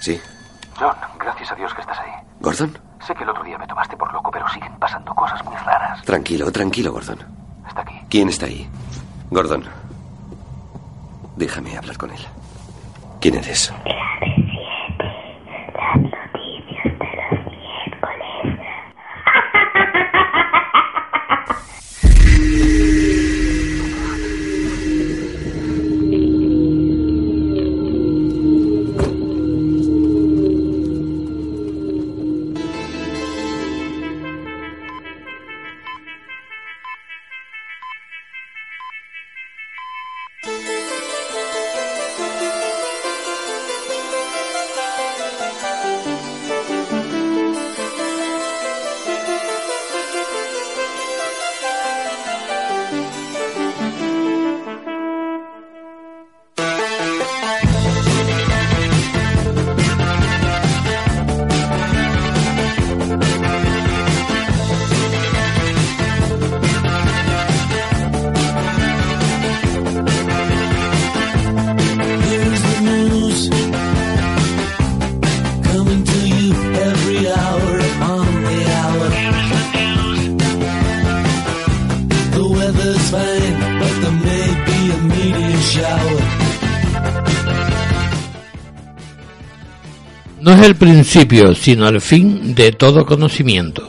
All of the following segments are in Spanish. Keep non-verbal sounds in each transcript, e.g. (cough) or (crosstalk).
Sí. John, gracias a Dios que estás ahí. ¿Gordon? Sé que el otro día me tomaste por loco, pero siguen pasando cosas muy raras. Tranquilo, tranquilo, Gordon. Está aquí. ¿Quién está ahí? Gordon. Déjame hablar con él. ¿Quién eres? No es el principio, sino el fin de todo conocimiento.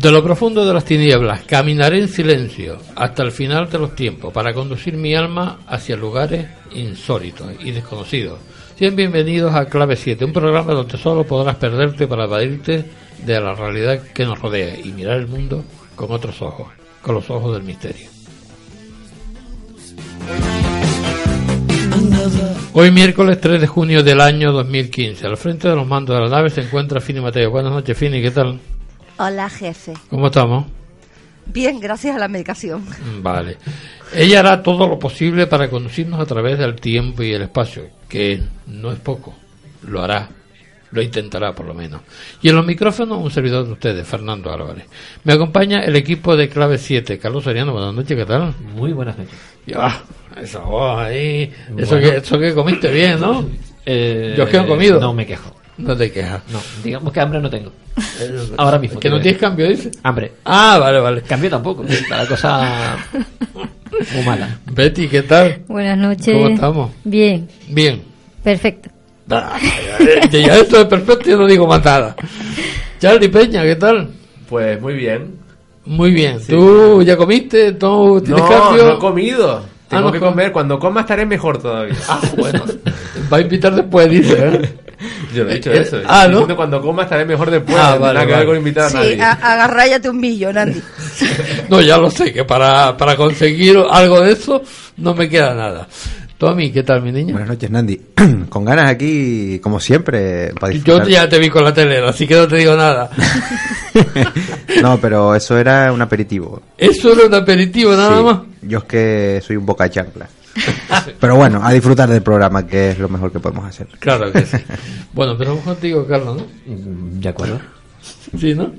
De lo profundo de las tinieblas caminaré en silencio hasta el final de los tiempos para conducir mi alma hacia lugares insólitos y desconocidos. Sean bienvenidos a Clave 7, un programa donde solo podrás perderte para evadirte de la realidad que nos rodea y mirar el mundo con otros ojos, con los ojos del misterio. Hoy miércoles 3 de junio del año 2015, al frente de los mandos de la nave se encuentra Fini Mateo. Buenas noches, Fini, ¿qué tal? Hola, jefe. ¿Cómo estamos? Bien, gracias a la medicación. Vale. Ella hará todo lo posible para conducirnos a través del tiempo y el espacio, que no es poco. Lo hará. Lo intentará, por lo menos. Y en los micrófonos, un servidor de ustedes, Fernando Álvarez. Me acompaña el equipo de Clave 7. Carlos Soriano, buenas noches, ¿qué tal? Muy buenas noches. Ya, esa voz ahí. Eso, que, eso que comiste bien, ¿no? Eh, Yo es que no he comido. No me quejo. No te quejas. No, digamos que hambre no tengo. (laughs) Ahora mismo. ¿Que no tienes cambio, dice? Hambre. Ah, vale, vale. Cambio tampoco. Está la cosa (laughs) muy mala. Betty, ¿qué tal? Buenas noches. ¿Cómo estamos? Bien, Bien. perfecto. Ah, (laughs) ya, ya esto es perfecto, yo no digo más nada. Charlie Peña, ¿qué tal? Pues muy bien. Muy bien. ¿Tú ya comiste? ¿Tú tienes No, cambio? no he comido. Tengo Ah, no que com- comer. Cuando coma estaré mejor todavía. Ah, bueno. Va a invitar después, dice. ¿eh? (laughs) Yo no he dicho eso. (laughs) ah, ¿no? diciendo cuando coma estaré mejor después. Ah, no vale, nada que ver vale. con invitar a Sí, nadie. agarráyate un millo, Andy. (laughs) No, ya lo sé, que para, para conseguir algo de eso no me queda nada. Tommy, ¿qué tal, mi niña? Buenas noches, Nandi. (clears throat) Con ganas aquí, como siempre, para Yo ya te vi con la tele, así que no te digo nada. No, pero eso era un aperitivo. Eso era un aperitivo nada Sí, más. Yo es que soy un boca de chancla. Pero bueno, a disfrutar del programa, que es lo mejor que podemos hacer. Claro que sí. (laughs) Bueno, empezamos contigo, Carlos, ¿no? De acuerdo. Sí, ¿no?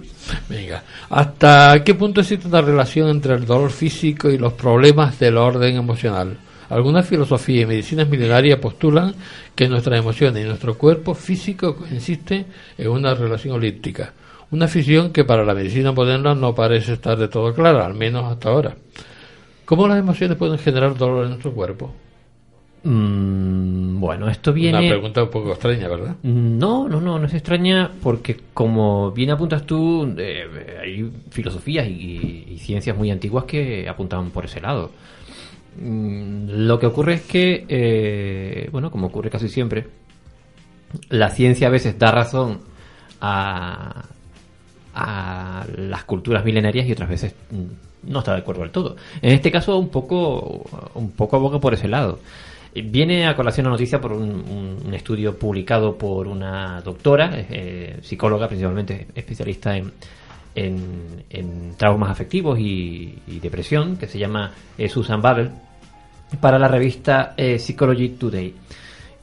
Venga. ¿Hasta qué punto existe una relación entre el dolor físico y los problemas del orden emocional? Algunas filosofías y medicinas milenarias postulan que nuestras emociones y nuestro cuerpo físico consiste en una relación holística, una fisión que para la medicina moderna no parece estar de todo clara, al menos hasta ahora. ¿Cómo las emociones pueden generar dolor en nuestro cuerpo? Mm, Bueno, esto viene... Una pregunta un poco extraña, ¿verdad? No, no, no, no es extraña porque como bien apuntas tú, eh, hay filosofías y, y ciencias muy antiguas que apuntaban por ese lado. Mm, Lo que ocurre es que, eh, bueno, como ocurre casi siempre, la ciencia a veces da razón a, a las culturas milenarias y otras veces mm, no está de acuerdo del todo. En este caso, un poco, un poco aboga por ese lado. Viene a colación la noticia por un, estudio publicado por una doctora, eh, psicóloga principalmente especialista en, en, traumas afectivos y, y depresión, que se llama eh, Susan Babel, para la revista eh, Psychology Today.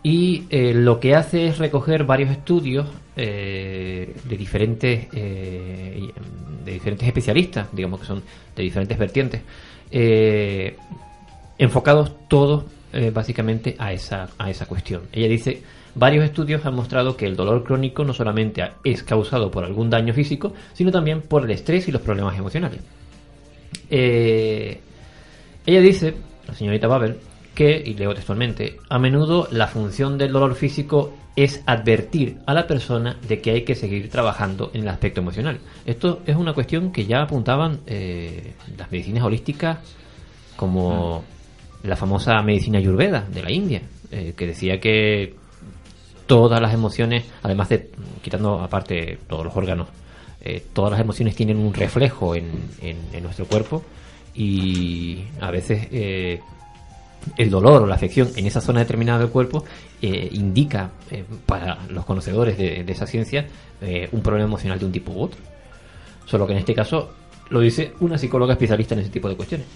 Y eh, lo que hace es recoger varios estudios eh, de diferentes eh, de diferentes especialistas, digamos que son de diferentes vertientes, enfocados todos básicamente a esa, a esa cuestión. Ella dice, varios estudios han mostrado que el dolor crónico no solamente es causado por algún daño físico, sino también por el estrés y los problemas emocionales. Ella dice, la señorita Babel, que, y leo textualmente, a menudo la función del dolor físico es advertir a la persona de que hay que seguir trabajando en el aspecto emocional. Esto es una cuestión que ya apuntaban eh, las medicinas holísticas como la famosa medicina ayurveda de la India, eh, que decía que todas las emociones, además de quitando aparte todos los órganos, eh, todas las emociones tienen un reflejo en, en- nuestro cuerpo y a veces el dolor o la afección en esa zona determinada del cuerpo eh, indica eh, para los conocedores de, esa ciencia eh, un problema emocional de un tipo u otro. Solo que en este caso lo dice una psicóloga especialista en ese tipo de cuestiones.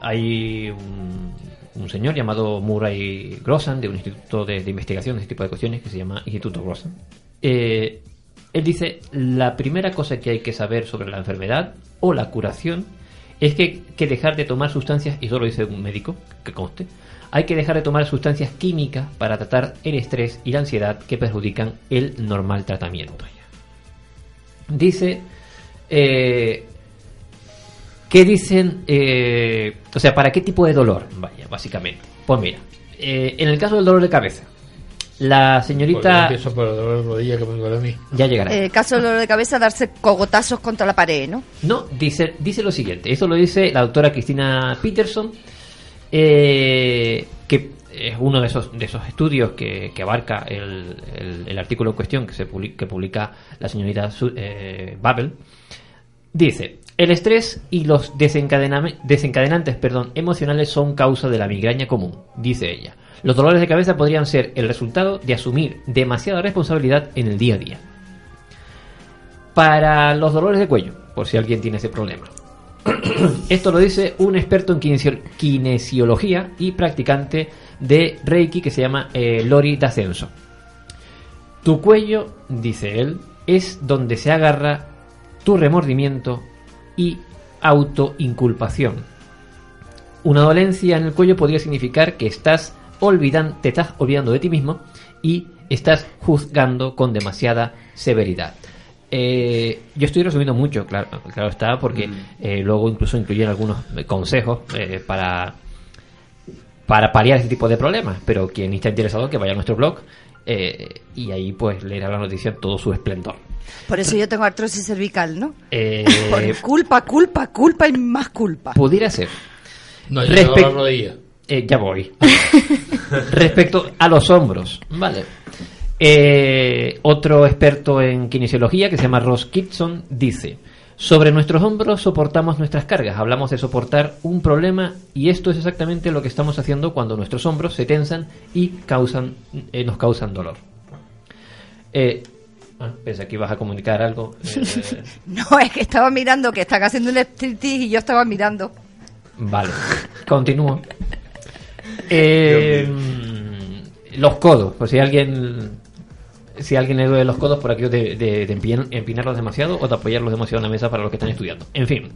Hay un, señor llamado Murray Grossan de un instituto de, de investigación de este tipo de cuestiones que se llama Instituto Grossan. Él dice, la primera cosa que hay que saber sobre la enfermedad o la curación es que que dejar de tomar sustancias, y eso lo dice un médico, que conste, hay que dejar de tomar sustancias químicas para tratar el estrés y la ansiedad que perjudican el normal tratamiento. Dice, eh, ¿qué dicen? eh, o sea, ¿para qué tipo de dolor? Vaya, básicamente. Pues mira, eh, en el caso del dolor de cabeza, la señorita... empiezo por el dolor de rodilla que me duele a mí. Ya llegará. Eh, caso de dolor de cabeza, darse cogotazos contra la pared, ¿no? No, dice, dice lo siguiente. Esto lo dice la doctora Cristina Peterson, eh, que es uno de esos, de esos estudios que, que abarca el, el- el artículo en cuestión que, se publica, que publica la señorita eh, Babel. Dice, el estrés y los desencadenantes perdón, emocionales son causa de la migraña común, dice ella. Los dolores de cabeza podrían ser el resultado de asumir demasiada responsabilidad en el día a día. Para los dolores de cuello, por si alguien tiene ese problema. (clears throat) Esto lo dice un experto en kinesio- kinesiología y practicante de Reiki que se llama eh, Lori D'Ascenso. Tu cuello, dice él, es donde se agarra tu remordimiento y autoinculpación. Una dolencia en el cuello podría significar que estás olvidando, te estás olvidando de ti mismo y estás juzgando con demasiada severidad. Eh, yo estoy resumiendo mucho, claro, claro está, porque eh, luego incluso incluyen algunos consejos eh, para para paliar este tipo de problemas. Pero quien esté interesado que vaya a nuestro blog y ahí pues leerá la noticia en todo su esplendor. Por eso yo tengo artrosis cervical, ¿no? Eh, Por culpa, culpa, culpa y más culpa. pudiera ser. No, yo tengo Respect- la rodilla. Eh, ya voy. (laughs) Respecto a los hombros, vale. Eh, otro experto en kinesiología que se llama Ross Kitson dice: Sobre nuestros hombros soportamos nuestras cargas. Hablamos de soportar un problema y esto es exactamente lo que estamos haciendo cuando nuestros hombros se tensan y causan, eh, nos causan dolor. Eh, ah, pensé que ibas a comunicar algo. (laughs) Eh, No, es que estaba mirando que están haciendo un striptease y yo estaba mirando. Vale, continúo. (laughs) Eh, los codos, por si alguien si a alguien le duele los codos por aquello de, de- de empin- empinarlos demasiado o de apoyarlos demasiado en la mesa para los que están estudiando. En fin,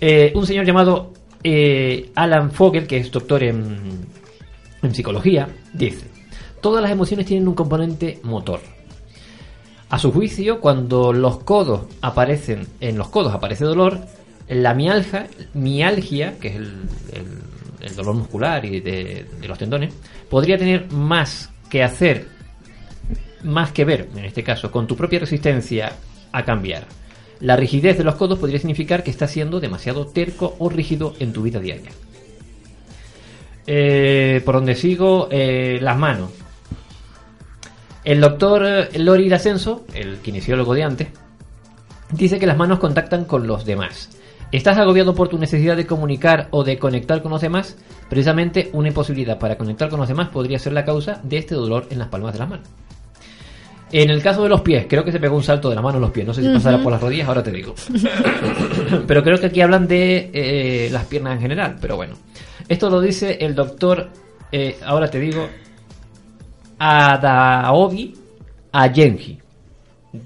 Eh, un señor llamado eh, Alan Fogel, que es doctor en, en psicología, dice, todas las emociones tienen un componente motor. A su juicio, cuando los codos aparecen, en los codos aparece dolor, la mialgia, mialgia que es el, el- dolor muscular y de, de los tendones, podría tener más que hacer, más que ver, en este caso, con tu propia resistencia a cambiar. La rigidez de los codos podría significar que estás siendo demasiado terco o rígido en tu vida diaria. Eh, por donde sigo, Eh, las manos. El doctor eh, Lori Ascenso, el kinesiólogo de antes, dice que las manos contactan con los demás. ¿Estás agobiado por tu necesidad de comunicar o de conectar con los demás? Precisamente una imposibilidad para conectar con los demás podría ser la causa de este dolor en las palmas de las manos. En el caso de los pies, creo que se pegó un salto de la mano a los pies. No sé si pasará por las rodillas, ahora te digo. (laughs) pero creo que aquí hablan de eh, las piernas en general. Pero bueno, esto lo dice el doctor, eh, ahora te digo, Adaobi Ayenji.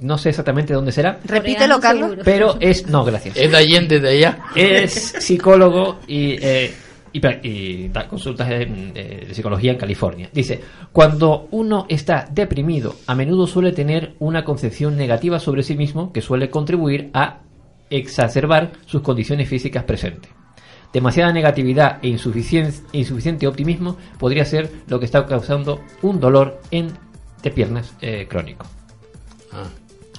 No sé exactamente dónde será, Repítelo, Carlos. seguro. pero es. No, gracias. Es de Allende de allá. Es psicólogo y, eh, y, da consultas de- de psicología en California. Dice, cuando uno está deprimido, a menudo suele tener una concepción negativa sobre sí mismo que suele contribuir a exacerbar sus condiciones físicas presentes. Demasiada negatividad e insuficien- insuficiente optimismo podría ser lo que está causando un dolor en de piernas eh, crónico. Ah,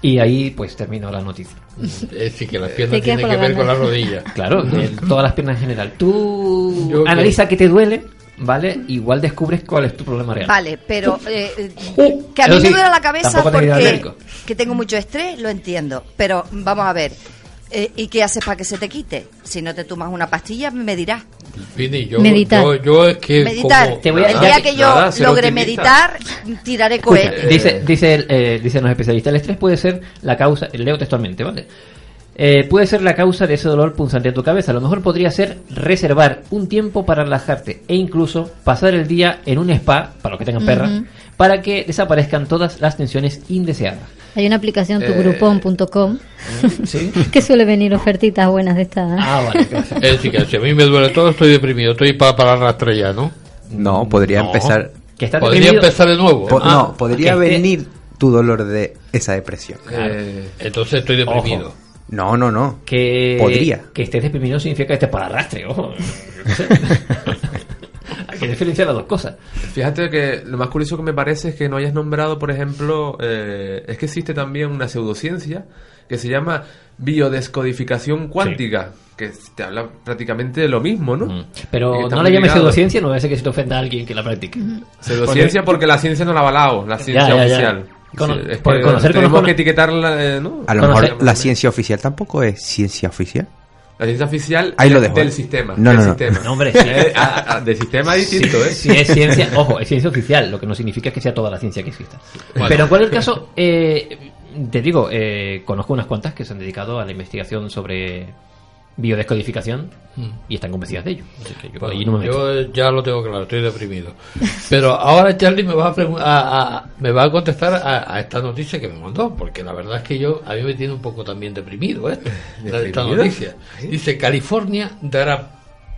Y ahí pues termino la noticia. es decir, que las piernas tienen que ver con banda. la rodilla. (laughs) Claro, de todas las piernas en general. Tú Yo que- analiza qué te duele, ¿vale? Igual descubres cuál es tu problema real. Vale, pero eh, eh, que a mí me duele la cabeza te porque que tengo mucho estrés, lo entiendo. Pero vamos a ver, eh, ¿y qué haces para que se te quite? Si no te tomas una pastilla, me dirás. Vini, yo, Meditar. yo, yo es que Meditar. como- Te voy a- el día que- yo nada, logre meditar, tiraré cohetes. dice, dice el, eh, dicen los especialistas, el estrés puede ser la causa, leo textualmente, ¿vale? Eh, puede ser la causa de ese dolor punzante en tu cabeza. A lo mejor podría ser reservar un tiempo para relajarte e incluso pasar el día en un spa, para los que tengan perra, Ujú. para que desaparezcan todas las tensiones indeseadas. Hay una aplicación, Eh, tugrupón.com, ¿Sí? (laughs) que suele venir ofertitas buenas de estas. Ah, vale, (laughs) gracias. Es decir, que si a mí me duele todo, estoy deprimido. Estoy para, para arrastrar ya, ¿no? No, podría No. empezar. Que está Podría deprimido- empezar de nuevo. po- Ah, no, podría esté- venir tu dolor de esa depresión. Eh, Entonces estoy deprimido. Ojo. No, no, no. que Podría. que estés deprimido significa que estés para arrastre ojo (laughs) que diferenciar las dos cosas Fíjate que lo más curioso que me parece es que no hayas nombrado, por ejemplo, eh, es que existe también una pseudociencia que se llama biodescodificación cuántica, que te habla prácticamente de lo mismo, ¿no? Mm. Pero no la llames pseudociencia no va a ser que se te ofenda a alguien que la practique Pseudociencia porque la ciencia no la ha avalado, la ciencia ya, ya. oficial. Cono- Sí, es por que conocer, tenemos que etiquetarla, eh, ¿no? A lo Conocer- mejor la ciencia oficial tampoco es ciencia oficial. La ciencia oficial Ahí lo de- dejo. del sistema. No, del no, no. sistema. No, hombre, sí. Eh, a- a- del sistema es distinto, ¿eh? si es ciencia ojo es ciencia oficial lo que no significa que sea toda la ciencia que exista Bueno. pero en cualquier caso eh, te digo eh, conozco unas cuantas que se han dedicado a la investigación sobre biodescodificación y están convencidas de ello Así que yo, ahí no me meto. Yo ya lo tengo claro, estoy deprimido. Pero ahora Charlie me va a, a- a- me va a contestar a, a esta noticia que me mandó, porque la verdad es que yo a mí me tiene un poco también deprimido ¿eh? (laughs) esta noticia. Dice California dará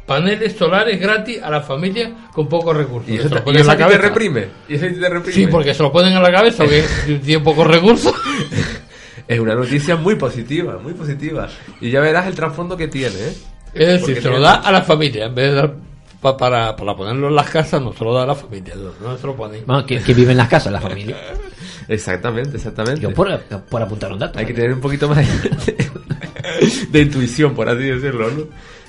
paneles solares gratis a la familia con pocos recursos. Y eso, y en la cabeza. reprime. Y te reprime. Sí, porque se lo ponen en la cabeza, porque (laughs) tiene pocos recursos. (laughs) Es una noticia muy positiva, muy positiva. Y ya verás el trasfondo que tiene, ¿eh? Es decir, Porque se lo da a la familia, en vez de dar pa- para, para ponerlo en las casas, no se lo da a la familia, no, se lo ponen. Bueno, que, que vive en las casas la familia (laughs) Exactamente, exactamente. yo por, por apuntar un dato Hay que tener un poquito más de, (laughs) de intuición, por así decirlo, ¿no?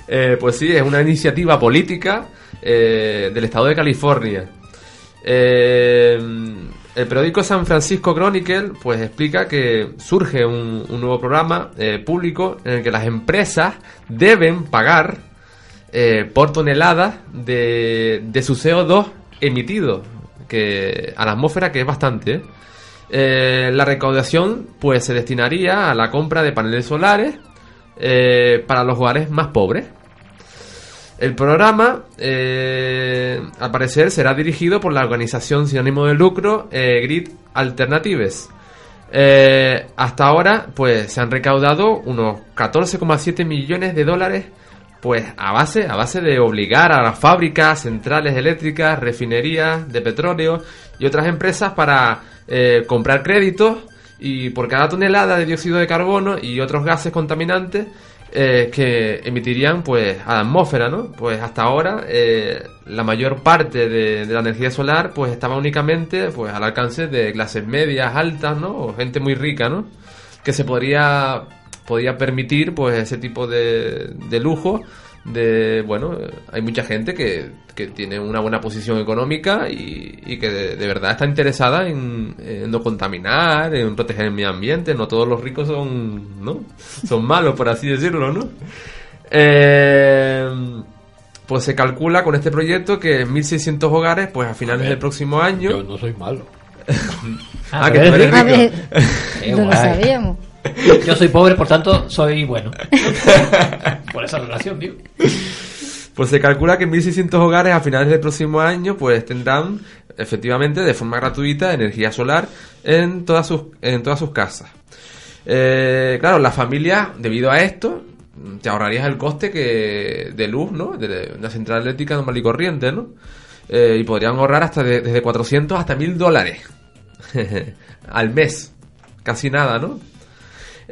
Eh, pues sí, es una iniciativa política eh, del estado de California. Eh, el periódico San Francisco Chronicle pues explica que surge un, nuevo programa eh, público en el que las empresas deben pagar eh, por toneladas de, de su CO2 emitido que, a la atmósfera, que es bastante. ¿eh? La recaudación pues se destinaría a la compra de paneles solares para los hogares más pobres. El programa, eh, al parecer, será dirigido por la organización sin ánimo de lucro eh, Grid Alternatives. Eh, hasta ahora, pues se han recaudado unos 14,7 millones de dólares, pues a base, a base de obligar a las fábricas, centrales eléctricas, refinerías de petróleo y otras empresas para eh, comprar créditos y por cada tonelada de dióxido de carbono y otros gases contaminantes eh, que emitirían pues a la atmósfera, ¿no? Pues hasta ahora eh, la mayor parte de, la energía solar pues estaba únicamente pues al alcance de clases medias, altas, ¿no? O gente muy rica, ¿no? Que se podría podía permitir pues ese tipo de lujo de bueno hay mucha gente que, que tiene una buena posición económica y, y que de, de verdad está interesada en, en no contaminar en proteger el medio ambiente. No todos los ricos son no son malos por así decirlo no Eh, pues se calcula con este proyecto que 1600 hogares pues a finales del próximo año. Yo no soy malo. (laughs) ah, que tú eres A ver, (laughs) no lo sabíamos. Yo soy pobre, por tanto, soy bueno. (laughs) por esa relación, digo. Pues se calcula que 1.600 hogares a finales del próximo año pues tendrán efectivamente de forma gratuita energía solar en todas sus, en todas sus casas. Eh, claro, las familias, debido a esto, te ahorrarías el coste que de luz, ¿no? De una central eléctrica normal y corriente, ¿no? Eh, y podrían ahorrar hasta de- desde 400 hasta 1.000 dólares (laughs) al mes. Casi nada, ¿no?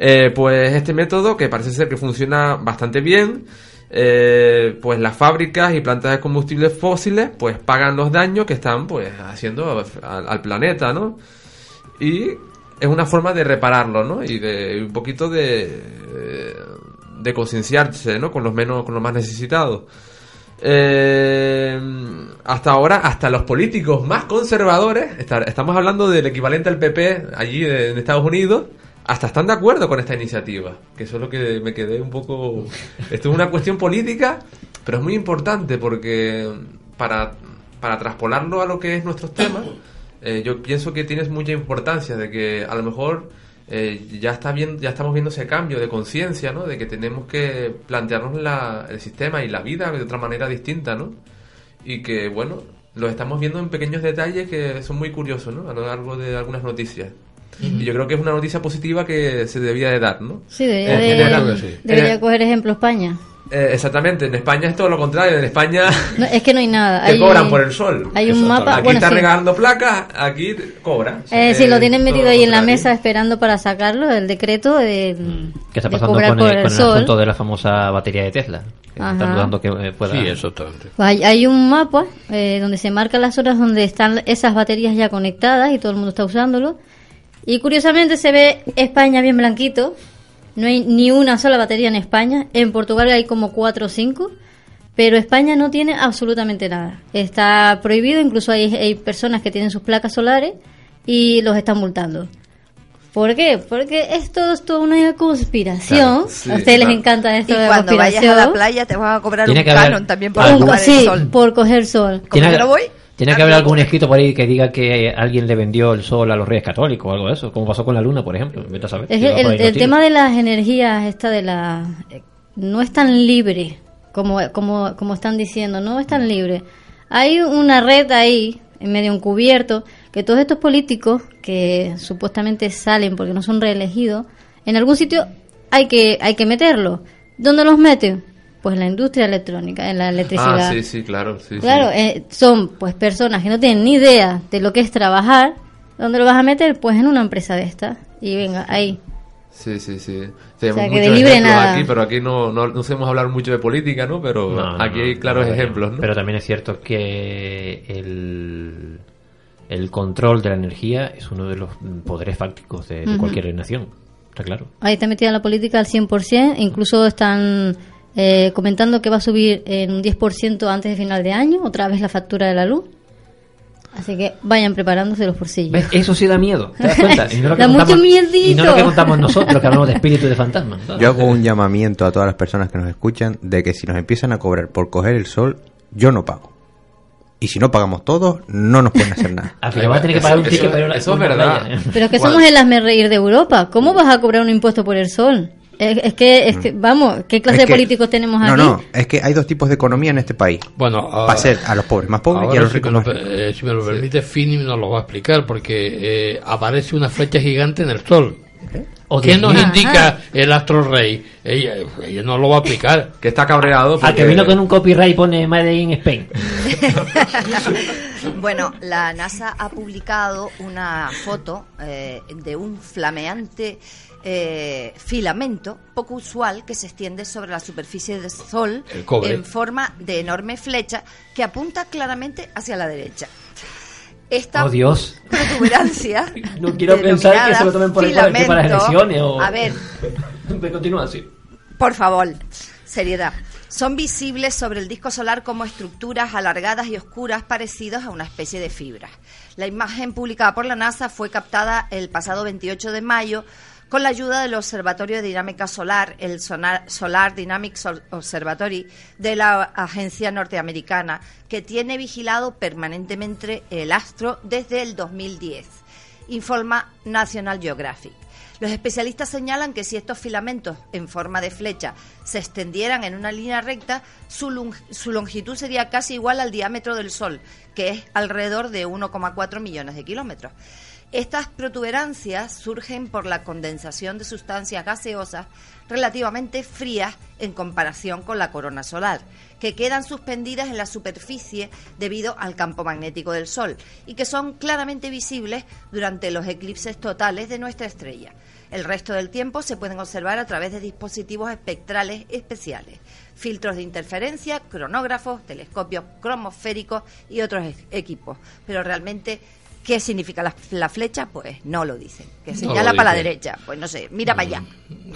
Eh, pues este método, que parece ser que funciona bastante bien, eh, pues las fábricas y plantas de combustibles fósiles, pues pagan los daños que están, pues, haciendo al, planeta, ¿no? Y es una forma de repararlo, ¿no? Y de un poquito de, de concienciarse, ¿no? Con los menos, con los más necesitados. Eh, hasta ahora, hasta los políticos más conservadores, estamos hablando del equivalente al PP allí de- en Estados Unidos, hasta están de acuerdo con esta iniciativa. Que eso es lo que me quedé un poco... Esto es una cuestión política, pero es muy importante porque para, para traspolarlo a lo que es nuestros temas, eh, yo pienso que tienes mucha importancia de que a lo mejor eh, ya está bien, ya estamos viendo ese cambio de conciencia, ¿no? De que tenemos que plantearnos la- el sistema y la vida de otra manera distinta, ¿no? Y que bueno, lo estamos viendo en pequeños detalles que son muy curiosos, ¿no? A lo largo de algunas noticias. Y yo creo que es una noticia positiva que se debía de dar, ¿no? Sí, debería, En de- general, sí. debería Eh, coger ejemplo España. eh, exactamente, en España es todo lo contrario, en España No, es que no hay nada. (laughs) te Hay- cobran por el sol. Hay un mapa. Aquí bueno, está sí. regalando placas, aquí te cobra. Eh, sí, Eh, lo tienen metido ahí en la mesa esperando para sacarlo, el decreto de, ¿Qué está de pasando con, por el, el con el sol. asunto de la famosa batería de Tesla? Están dudando que eh, pueda... Sí, exactamente. Pues hay, hay un mapa eh, donde se marcan las horas donde están esas baterías ya conectadas y todo el mundo está usándolo. Y curiosamente se ve España bien blanquito. No hay ni una sola batería en España. En Portugal hay como cuatro o cinco. Pero España no tiene absolutamente nada. Está prohibido, incluso hay, hay personas que tienen sus placas solares y los están multando. ¿Por qué? Porque esto es toda una conspiración. Claro, sí, a ustedes claro. les encanta Y esto de la cuando vayas a la playa te van a cobrar Tiene un haber canon también por ocupar sí, el sol. por coger sol. Como ¿Tiene, yo no voy, tiene que haber algún escrito por ahí que diga que alguien le vendió el sol a los reyes católicos o algo de eso, como pasó con la luna, por ejemplo. Vete a saber. Es que el, tema de las energías, esta de la. eh, No es tan libre como, como, como están diciendo, no es tan libre. Hay una red ahí, en medio encubierto, que todos estos políticos que supuestamente salen porque no son reelegidos, en algún sitio hay que, hay que meterlos. ¿Dónde los meten? Pues en la industria electrónica, en la electricidad. Ah, sí, sí, claro. Sí, Claro, sí. eh, son pues personas que no tienen ni idea de lo que es trabajar. ¿Dónde lo vas a meter? Pues en una empresa de esta. Y venga, ahí. Sí, sí, sí. O Tenemos sea, que de muchos libre ejemplos nada. aquí, pero aquí no, no, no sabemos hablar mucho de política, ¿no? Pero No, no, aquí hay claros no, ejemplos, ¿no? Pero también es cierto que el, el control de la energía es uno de los poderes fácticos de, cualquier nación. Está claro. Ahí está metida la política al 100%. Incluso están eh, comentando que va a subir en un 10% antes de final de año, otra vez la factura de la luz. Así que vayan preparándose los bolsillos. ¿Ves? Eso sí da miedo. ¿Te das cuenta? Y no lo que (laughs) Da mucho miedito. Y no lo que contamos (laughs) nosotros, que hablamos de espíritu y de fantasmas. Yo hago un llamamiento a todas las personas que nos escuchan de que si nos empiezan a cobrar por coger el sol, yo no pago. Y si no pagamos todos, no nos pueden hacer nada. Al final vas a tener que pagar un Eso- ticket para una- eso es verdad. playa. Pero es que ¿Cuál? somos el hazme reír de Europa. ¿Cómo vas a cobrar un impuesto por el sol? Es, es que, es que, vamos, ¿qué clase Mm. Es de que- políticos tenemos No, aquí? no, es que hay dos tipos de economía en este país. Bueno, Va a ser a los pobres más pobres y a los si ricos me más lo, ricos. eh, si me lo permite, Fini nos lo va a explicar, porque eh, aparece una flecha gigante en el sol. ¿Qué Dios nos indica el astro rey? Ella, ella no lo va a aplicar. (laughs) Que está cabreado. Al porque- que vino con un copyright pone Made in Spain. (laughs) Bueno, la NASA ha publicado una foto eh, de un flameante eh, filamento poco usual que se extiende sobre la superficie del Sol en forma de enorme flecha que apunta claramente hacia la derecha. Esta Oh, Dios. protuberancia (laughs) No quiero pensar que se lo tomen por ahí para- que para las filamento- lesiones o- A ver, (laughs) Continúa así. por favor, seriedad. Son visibles sobre el disco solar como estructuras alargadas y oscuras parecidas a una especie de fibras. La imagen publicada por la NASA fue captada el pasado 28 de mayo con la ayuda del Observatorio de Dinámica Solar, el Solar Dynamics Ob- Observatory de la agencia norteamericana, que tiene vigilado permanentemente el astro desde el 2010 informa National Geographic. Los especialistas señalan que si estos filamentos en forma de flecha se extendieran en una línea recta, su, su longitud sería casi igual al diámetro del Sol, que es alrededor de 1,4 millones de kilómetros. Estas protuberancias surgen por la condensación de sustancias gaseosas relativamente frías en comparación con la corona solar, que quedan suspendidas en la superficie debido al campo magnético del Sol y que son claramente visibles durante los eclipses totales de nuestra estrella. El resto del tiempo se pueden observar a través de dispositivos espectrales especiales, filtros de interferencia, cronógrafos, telescopios cromosféricos y otros equipos. Pero realmente, ¿qué significa la, la flecha? Pues no lo dicen. Que No señala lo para la derecha. Pues no sé, mira para allá.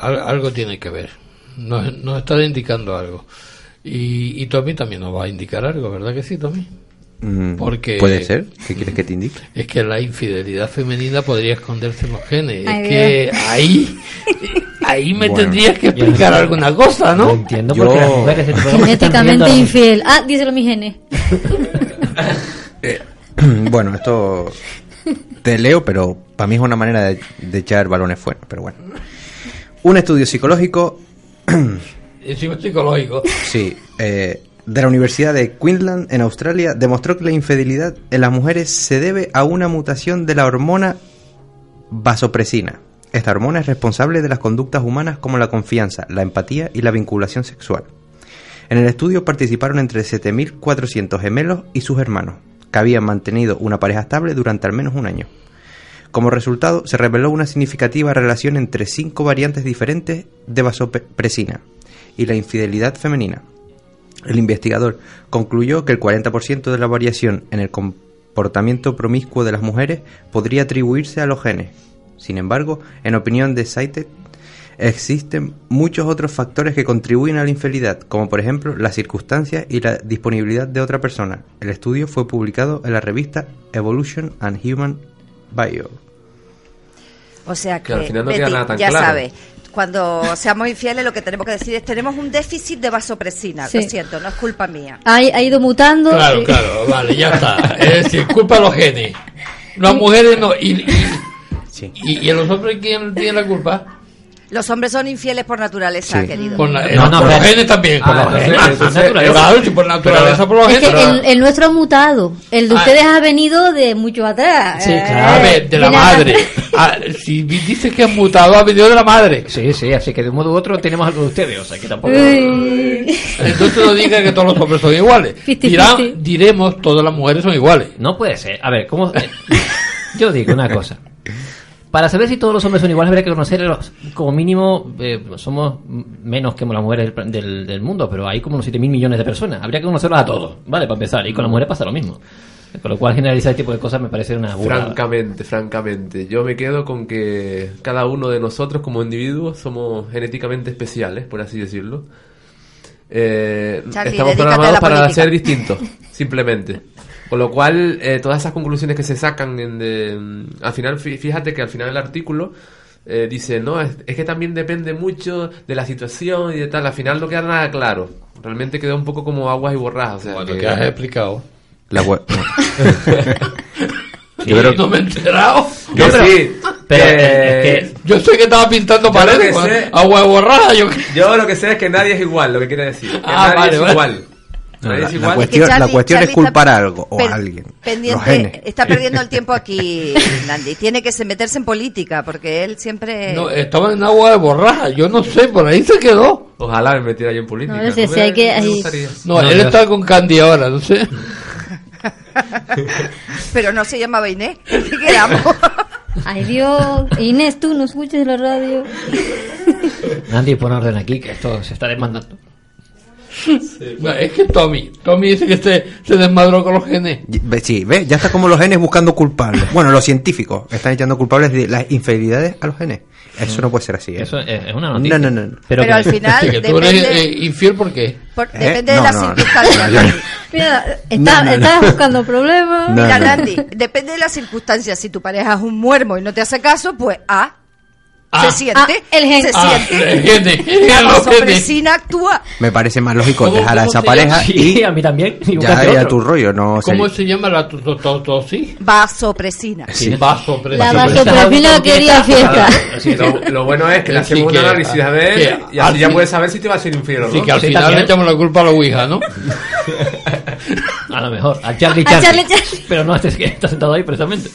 Al- algo tiene que ver. Nos, nos está indicando algo. Y, y Tommy también nos va a indicar algo, ¿verdad que sí, Tommy? Mm, Porque- Puede ser. ¿Qué quieres que te indique? (laughs) Es que la infidelidad femenina podría esconderse en los genes. Ay, es que ahí, (laughs) ahí me Bueno. tendrías que explicar alguna cosa, No ¿no? entiendo Yo- por qué las mujeres Genéticamente infiel. Ah, díselo mi genes. (laughs) (clears throat) bueno, esto te leo, pero para mí es una manera de, de echar balones fuera. Pero bueno. Un estudio psicológico, (clears throat) psicológico. sí, eh, de la Universidad de Queensland en Australia demostró que la infidelidad en las mujeres se debe a una mutación de la hormona vasopresina. Esta hormona es responsable de las conductas humanas como la confianza, la empatía y la vinculación sexual. En el estudio participaron entre 7.400 gemelos y sus hermanos, que habían mantenido una pareja estable durante al menos un año. Como resultado, se reveló una significativa relación entre cinco variantes diferentes de vasopresina y la infidelidad femenina. El investigador concluyó que el 40% de la variación en el comportamiento promiscuo de las mujeres podría atribuirse a los genes. Sin embargo, en opinión de Saitek, existen muchos otros factores que contribuyen a la infidelidad, como por ejemplo las circunstancias y la disponibilidad de otra persona. El estudio fue publicado en la revista Evolution and Human Bio. O sea que, Que al final no queda Betty, nada tan ya claro. sabes, cuando seamos infieles lo que tenemos que decir es tenemos un déficit de vasopresina. Sí. Lo siento, no es culpa mía. Ha, ha ido mutando. Claro, y- claro, vale, ya está. Es decir, culpa a los genes. Las mujeres no. Y, y, Sí. y, y a los hombres quién tiene la culpa? Los hombres son infieles por naturaleza, Sí. querido. Por, la- No, no, por los genes también. por Ah, los genes. entonces- Naturaleza. Por naturaleza, por los Es que genes. el, el nuestro ha mutado. El de Ah. ustedes ha venido de mucho atrás. Sí, Eh, claro. A ver, de la madre. (laughs) Ah, si dices que has mutado, ha venido de la madre. Sí, sí, así que de un modo u otro tenemos algo de ustedes, o sea que tampoco... (laughs) Entonces no digas que todos los hombres son iguales. Fifty. diremos todas las mujeres son iguales. No puede ser. A ver, ¿cómo...? eh, (laughs) Yo digo una cosa. Para saber si todos los hombres son iguales, habría que conocerlos. Como mínimo, eh, somos menos que las mujeres del, mundo, pero hay como unos 7.000 millones de personas. Habría que conocerlos a todos, ¿vale? Para empezar. Y con las mujeres pasa lo mismo. Con lo cual, generalizar este tipo de cosas me parece una burrada. Francamente, francamente, yo me quedo con que cada uno de nosotros como individuos somos genéticamente especiales, por así decirlo. Eh, Charlie, estamos programados la para política. ser distintos, simplemente. Con lo cual, eh, todas esas conclusiones que se sacan, en de- al final, fí- fíjate que al final del artículo eh, dice, no, es, es que también depende mucho de la situación y de tal. Al final no queda nada claro. Realmente quedó un poco como aguas y borrajas. O sea, Bueno, que- que has explicado. La web. (laughs) Yo no me he enterado. Yo pero- sí. pero que- es que- Yo sé que estaba pintando paredes. sé- Agua borrada. Yo... Yo lo que sé es que nadie es igual, lo que quiere decir. Que Ah, nadie vale, es vale. igual. No, la, es la igual. cuestión, Que Charlie- la cuestión Charlie es culpar está a algo o pen- a alguien. Pendiente, está perdiendo el (laughs) tiempo aquí, Nandi. Tiene que se meterse en política porque él siempre. No, estaba en agua de borraja, yo no sé, por ahí se quedó. Ojalá me metiera yo en política. No, sé si hay que- hay-. No, No, él está con Candy ahora, no sé. (laughs) Pero no se llamaba Inés. (laughs) ¿Qué quedamos? Ay Dios, Inés, tú no escuches la radio. Nadie pone orden aquí, que esto se está demandando. No, es que Tommy, Tommy dice que se, se desmadró con los genes. Sí, ve, ya está como los genes buscando culpables. Bueno, los científicos están echando culpables de las infidelidades a los genes. Eso no puede ser así, ¿eh? Eso es, una noticia. No, no, no. Pero, al final Que tú eres depende, eh, infiel, ¿por qué? por- ¿Eh? depende de No, las no, circunstancias. No. Mira, está, No, no, no. estás buscando problemas. No, Mira, no. Nandi, depende de las circunstancias. Si tu pareja es un muermo y no te hace caso, pues A. Ah. se siente. Ah, el gen. Se Ah, siente. el gene, La vasopresina actúa. Me parece más lógico ¿Cómo- dejar a esa se pareja Sí, y a mí también. y ya buscarte ir a otro. tu rollo. No ¿Cómo sería- se llama la tototosis? Vasopresina. Sí. Vaso, La vasopresina quería fiesta. Sí, lo, lo bueno es que le hacemos un análisis a ver y así ya puedes saber si te va a ser infiel o no. Sí, que al final le echamos la culpa a la Ouija, ¿no? (laughs) A lo mejor. A Charlie A Charlie. Pero no, es que está sentado ahí precisamente.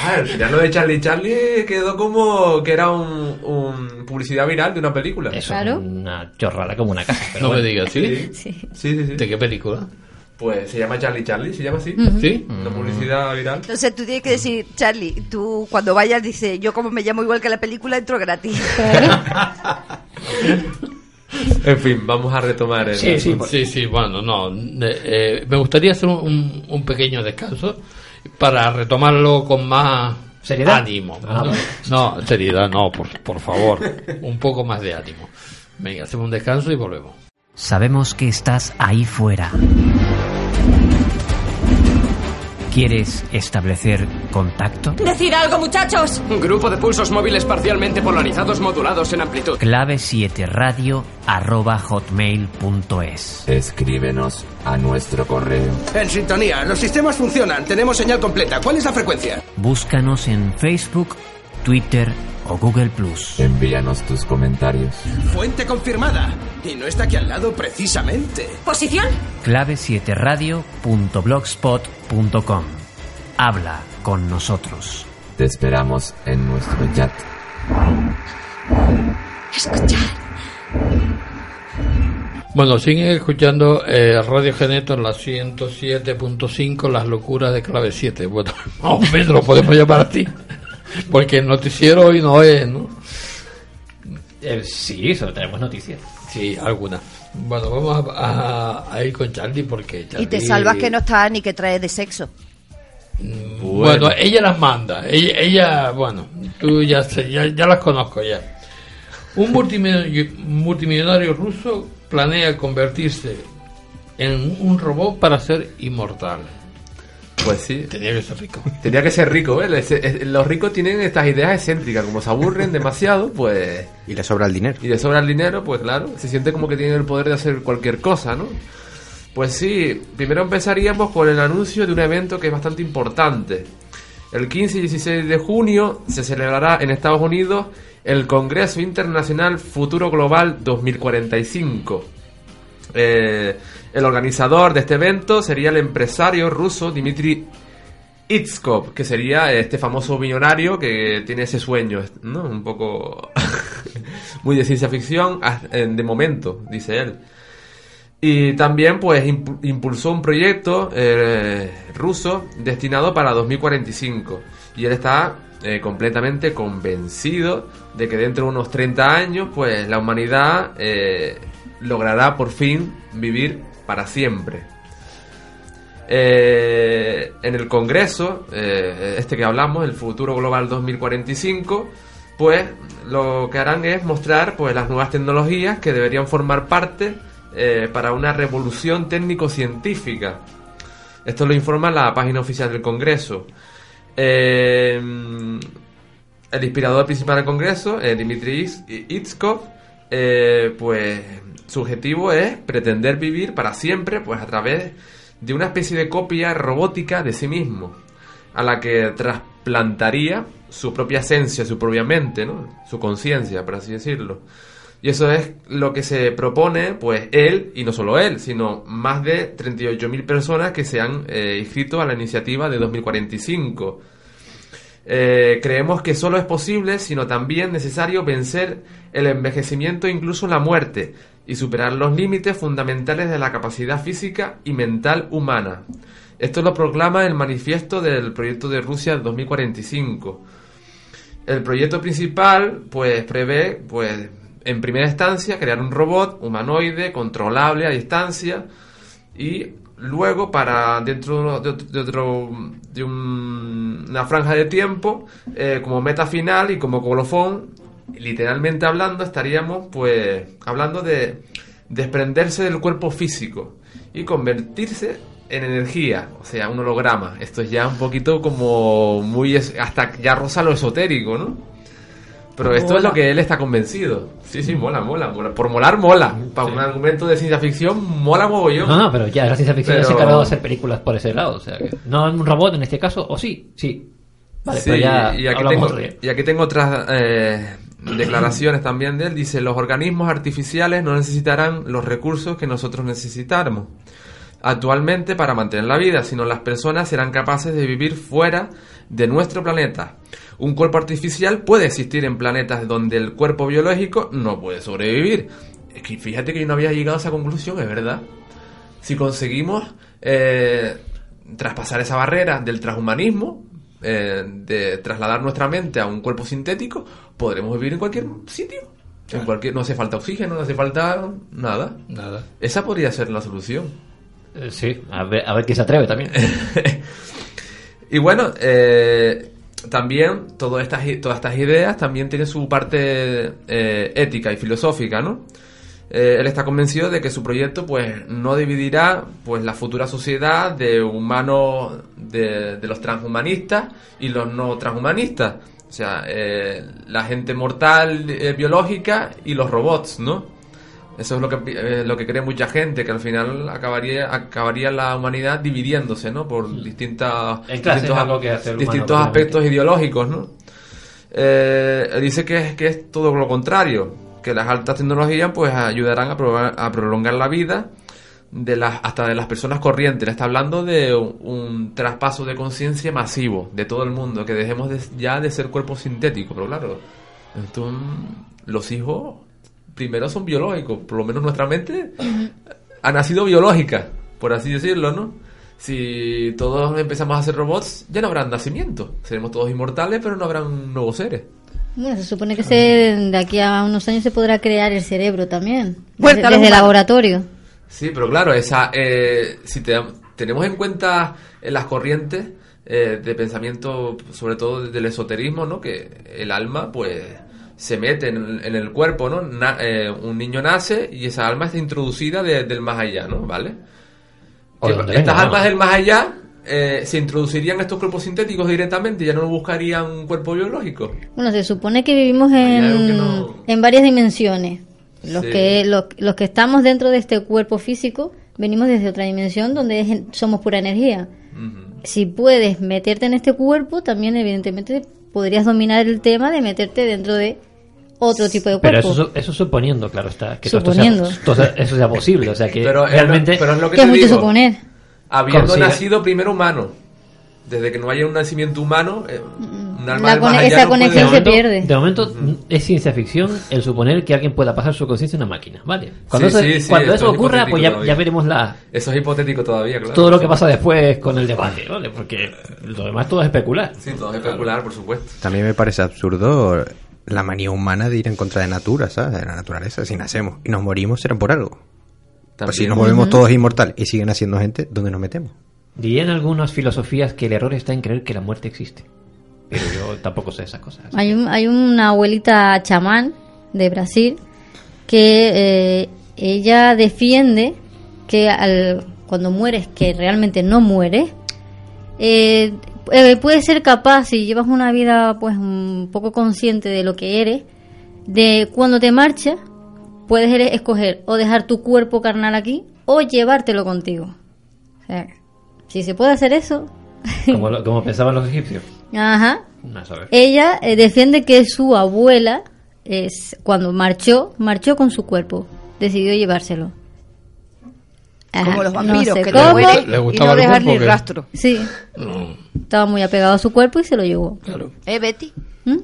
Ah, al final lo de Charlie Charlie quedó como que era un, un publicidad viral de una película. Eso Claro. una chorrada como una casa. Pero No me digas, ¿sí? Sí, Sí. sí, sí. sí. ¿De qué película? Pues se llama Charlie Charlie, se llama así. ¿Sí? Una publicidad viral. Entonces tú tienes que decir, Charlie, tú cuando vayas dices, yo como me llamo igual que la película, entro gratis. (laughs) En fin, vamos a retomar el. Sí, sí. Sí, sí, bueno, no. eh, eh, me gustaría hacer un, un pequeño descanso para retomarlo con más ¿Seriedad? ánimo. Ah, no, no, seriedad no, por, por favor. Un poco más de ánimo. Venga, hacemos un descanso y volvemos. Sabemos que estás ahí fuera. ¿Quieres establecer contacto? Decir algo, muchachos. Grupo de pulsos móviles parcialmente polarizados modulados en amplitud. Clave 7 radio arroba hotmail.es. Escríbenos a nuestro correo. En sintonía, los sistemas funcionan. Tenemos señal completa. ¿Cuál es la frecuencia? Búscanos en Facebook, Twitter o Google Plus. Envíanos tus comentarios. Fuente confirmada. Y no está aquí al lado precisamente. ¿Posición? Clave 7 radio.blogspot.com. Habla con nosotros. Te esperamos en nuestro chat. Escuchad. Bueno, siguen escuchando eh, Radio Geneto en la 107.5, Las locuras de clave 7. Bueno, (laughs) más o menos lo podemos llamar así. Porque el noticiero hoy no es, ¿no? Eh, sí, solo tenemos noticias. Sí, alguna. Bueno, vamos a, a- a ir con Charlie porque Charlie... Y te salvas que no está ni que trae de sexo. Bueno, ella las manda. Ella, ella, bueno, tú ya, sé, ya, ya las conozco ya. Un multimillonario, multimillonario ruso planea convertirse en un robot para ser inmortal. Pues sí. Tenía que ser rico. (laughs) Tenía que ser rico, ¿eh? Los ricos tienen estas ideas excéntricas. Como se aburren demasiado, pues. Y le sobra el dinero. Y le sobra el dinero, pues claro. Se siente como que tienen el poder de hacer cualquier cosa, ¿no? Pues sí, primero empezaríamos por el anuncio de un evento que es bastante importante. El 15 y 16 de junio se celebrará en Estados Unidos el Congreso Internacional Futuro Global 2045. Eh, el organizador de este evento sería el empresario ruso Dmitry Itskov, que sería este famoso millonario que tiene ese sueño, ¿no? Un poco (laughs) muy de ciencia ficción, ah, de momento, dice él. Y también pues impu- impulsó un proyecto eh, ruso destinado para 2045. Y él está eh, completamente convencido de que dentro de unos 30 años pues la humanidad logrará por fin vivir para siempre. Eh, en el Congreso, eh, este que hablamos, el Futuro Global 2045, pues lo que harán es mostrar pues las nuevas tecnologías que deberían formar parte eh, para una revolución técnico-científica. Esto lo informa la página oficial del Congreso. El inspirador principal del Congreso, Dmitry Is- Itskov, pues su objetivo es pretender vivir para siempre, pues a través de una especie de copia robótica de sí mismo, a la que trasplantaría su propia esencia, su propia mente, ¿no? su conciencia, por así decirlo. Y eso es lo que se propone, pues él, y no solo él, sino más de 38.000 personas que se han eh, inscrito a la iniciativa de 2045. Eh, creemos que solo es posible, sino también necesario vencer el envejecimiento e incluso la muerte y superar los límites fundamentales de la capacidad física y mental humana. Esto lo proclama el manifiesto del proyecto de Rusia 2045. El proyecto principal, pues, prevé, pues, en primera instancia, crear un robot humanoide controlable a distancia y luego para dentro de, de otro de un- una franja de tiempo eh, como meta final y como colofón literalmente hablando estaríamos pues hablando de desprenderse del cuerpo físico y convertirse en energía, o sea, un holograma. Esto es ya un poquito como muy es- hasta ya rosa lo esotérico, ¿no? Pero esto es lo que él está convencido. Sí, sí, mola, mola, mola. Por molar, mola. Para un argumento de ciencia ficción, mola mogollón. No, no, pero ya la ciencia ficción ya se ha encargado de hacer películas por ese lado. O sea, que no un robot en este caso, o sí, sí. Vale, Sí, pero ya y, aquí tengo, y aquí tengo otras eh, declaraciones también de él. Dice, los organismos artificiales no necesitarán los recursos que nosotros necesitamos actualmente para mantener la vida, sino las personas serán capaces de vivir fuera de nuestro planeta. Un cuerpo artificial puede existir en planetas donde el cuerpo biológico no puede sobrevivir. Es que fíjate que yo no había llegado a esa conclusión, es verdad. Si conseguimos eh, traspasar esa barrera del transhumanismo, eh, de trasladar nuestra mente a un cuerpo sintético, podremos vivir en cualquier sitio. En cualquier, no hace falta oxígeno, no hace falta nada. Nada. Esa podría ser la solución. Eh, sí, a ver, a ver quién se atreve también. (laughs) Y bueno, eh, también todas estas, todas estas ideas también tienen su parte ética y filosófica, ¿no? Eh, él está convencido de que su proyecto pues no dividirá pues la futura sociedad de humanos de, de los transhumanistas y los no transhumanistas. O sea eh, la gente mortal eh, biológica y los robots no eso es lo que eh, lo que cree mucha gente que al final acabaría acabaría la humanidad dividiéndose no por distintas distintos, que hace humano distintos aspectos ideológicos no dice que es, que es todo lo contrario, que las altas tecnologías pues ayudarán a, probar- a prolongar la vida de las hasta de las personas corrientes. Está hablando de un, traspaso de conciencia masivo de todo el mundo, que dejemos de- ya de ser cuerpo sintético, pero claro, mm, los hijos primero son biológicos, por lo menos nuestra mente ha nacido biológica, por así decirlo, ¿no? Si todos empezamos a ser robots, ya no habrán nacimiento. Seremos todos inmortales, pero no habrán nuevos seres. Bueno, se supone que se, de aquí a unos años se podrá crear el cerebro también. A desde el laboratorio. Sí, pero claro, esa, eh, si te- tenemos en cuenta eh, las corrientes eh, de pensamiento, sobre todo del esoterismo, ¿no? Que el alma, pues, se mete en, el- en el cuerpo, ¿no? Na- eh, un niño nace y esa alma está introducida de- del más allá, ¿no? ¿Vale? Donde estas almas del más allá eh, se introducirían estos cuerpos sintéticos directamente, ya no buscarían un cuerpo biológico. Bueno, se supone que vivimos en, que no- en varias dimensiones. Los, Sí. que, los, los que estamos dentro de este cuerpo físico venimos desde otra dimensión donde es somos pura energía. Si puedes meterte en este cuerpo, también evidentemente podrías dominar el tema de meterte dentro de otro tipo de Pero cuerpo. eso, su- eso suponiendo, claro está, que todo esto Suponiendo. sea, todo sea- eso sea posible. O sea que Pero es realmente. lo- pero es lo que que es te mucho digo. suponer. Habiendo Consigue- nacido primero humano. Desde que no haya un nacimiento humano, eh, un alma más allá esa no puede- conexión se momento- pierde. De momento es ciencia ficción el suponer que alguien pueda pasar su conciencia a una máquina, ¿vale? Cuando Sí, eso, sí, cuando eso es ocurra, pues ya, ya veremos la, Eso es hipotético todavía, claro. todo lo que pasa después con el debate, ¿vale? Porque lo demás todo es especular. Sí, todo es especular, por supuesto. También me parece absurdo la manía humana de ir en contra de natura, ¿sabes? De la naturaleza. Si nacemos y nos morimos, será por algo. Pues si nos volvemos todos inmortales y siguen haciendo gente, ¿dónde nos metemos? Dirían algunas filosofías que el error está en creer que la muerte existe. Pero yo (laughs) tampoco sé esas cosas. Hay, un- hay una abuelita chamán de Brasil que eh, ella defiende que al, cuando mueres, que realmente no mueres, eh, eh, puedes ser capaz, si llevas una vida pues un poco consciente de lo que eres, de cuando te marchas, puedes escoger o dejar tu cuerpo carnal aquí o llevártelo contigo. O sea, si se puede hacer eso, (laughs) Como, lo- como pensaban los egipcios. ajá, No, ella eh, defiende que su abuela es cuando marchó, marchó con su cuerpo, decidió llevárselo. Ajá, Como los no vampiros, sé que cómo. te mueren ¿Le y no cuerpo ni rastro. Sí, estaba muy apegado a su cuerpo y se lo llevó. ¿Eh, Betty?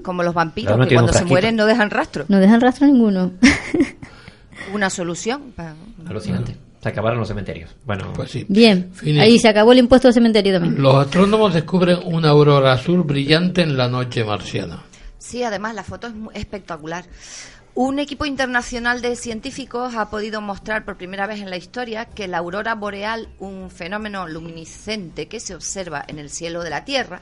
Como los vampiros, Claro, no que cuando se mueren no dejan rastro. No dejan rastro ninguno. (laughs) Una solución. pa- Alucinante. Se acabaron los cementerios. Bueno, Pues sí. Bien, Finish. ahí se acabó el impuesto al cementerio también. Los astrónomos descubren una aurora azul brillante en la noche marciana. Sí, además la foto es mu- espectacular. Un equipo internacional de científicos ha podido mostrar por primera vez en la historia que la aurora boreal, un fenómeno luminiscente que se observa en el cielo de la Tierra,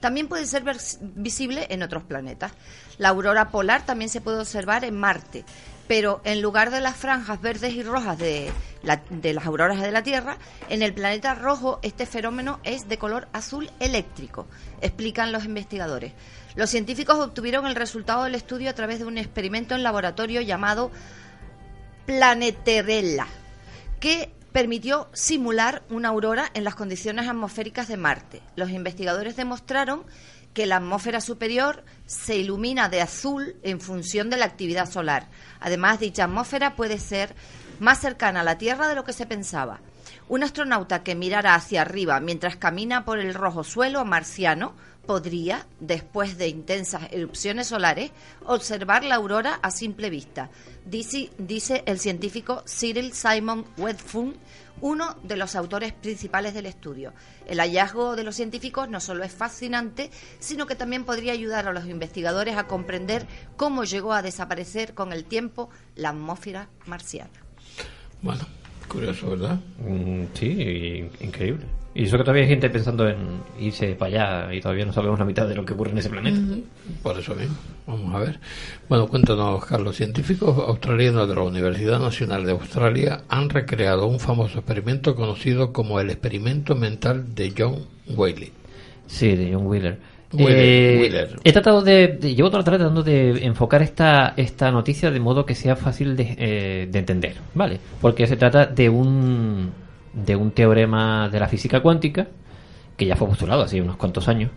también puede ser visible en otros planetas. La aurora polar también se puede observar en Marte, pero en lugar de las franjas verdes y rojas de las auroras de la Tierra, en el planeta rojo este fenómeno es de color azul eléctrico, explican los investigadores. Los científicos obtuvieron el resultado del estudio a través de un experimento en laboratorio llamado Planeterella, que permitió simular una aurora en las condiciones atmosféricas de Marte. Los investigadores demostraron que la atmósfera superior se ilumina de azul en función de la actividad solar. Además, dicha atmósfera puede ser más cercana a la Tierra de lo que se pensaba. Un astronauta que mirara hacia arriba mientras camina por el rojo suelo marciano podría, después de intensas erupciones solares, observar la aurora a simple vista, dice, dice el científico Cyril Simon Wedfun, uno de los autores principales del estudio. El hallazgo de los científicos no solo es fascinante, sino que también podría ayudar a los investigadores a comprender cómo llegó a desaparecer con el tiempo la atmósfera marciana. Bueno, curioso, ¿verdad? Mm, sí, y- increíble. Y eso que todavía hay gente pensando en irse para allá y todavía no sabemos la mitad de lo que ocurre en ese planeta. Por eso mismo. Vamos a ver. Bueno, cuéntanos, Carlos. Científicos australianos de la Universidad Nacional de Australia han recreado un famoso experimento conocido como el experimento mental de John Whaley. Sí, de John Wheeler. Eh. He tratado de, de- Llevo toda la tarde tratando de enfocar esta, esta noticia de modo que sea fácil de, eh, de entender, ¿vale? Porque se trata de un, de un teorema de la física cuántica que ya fue postulado hace unos cuantos años,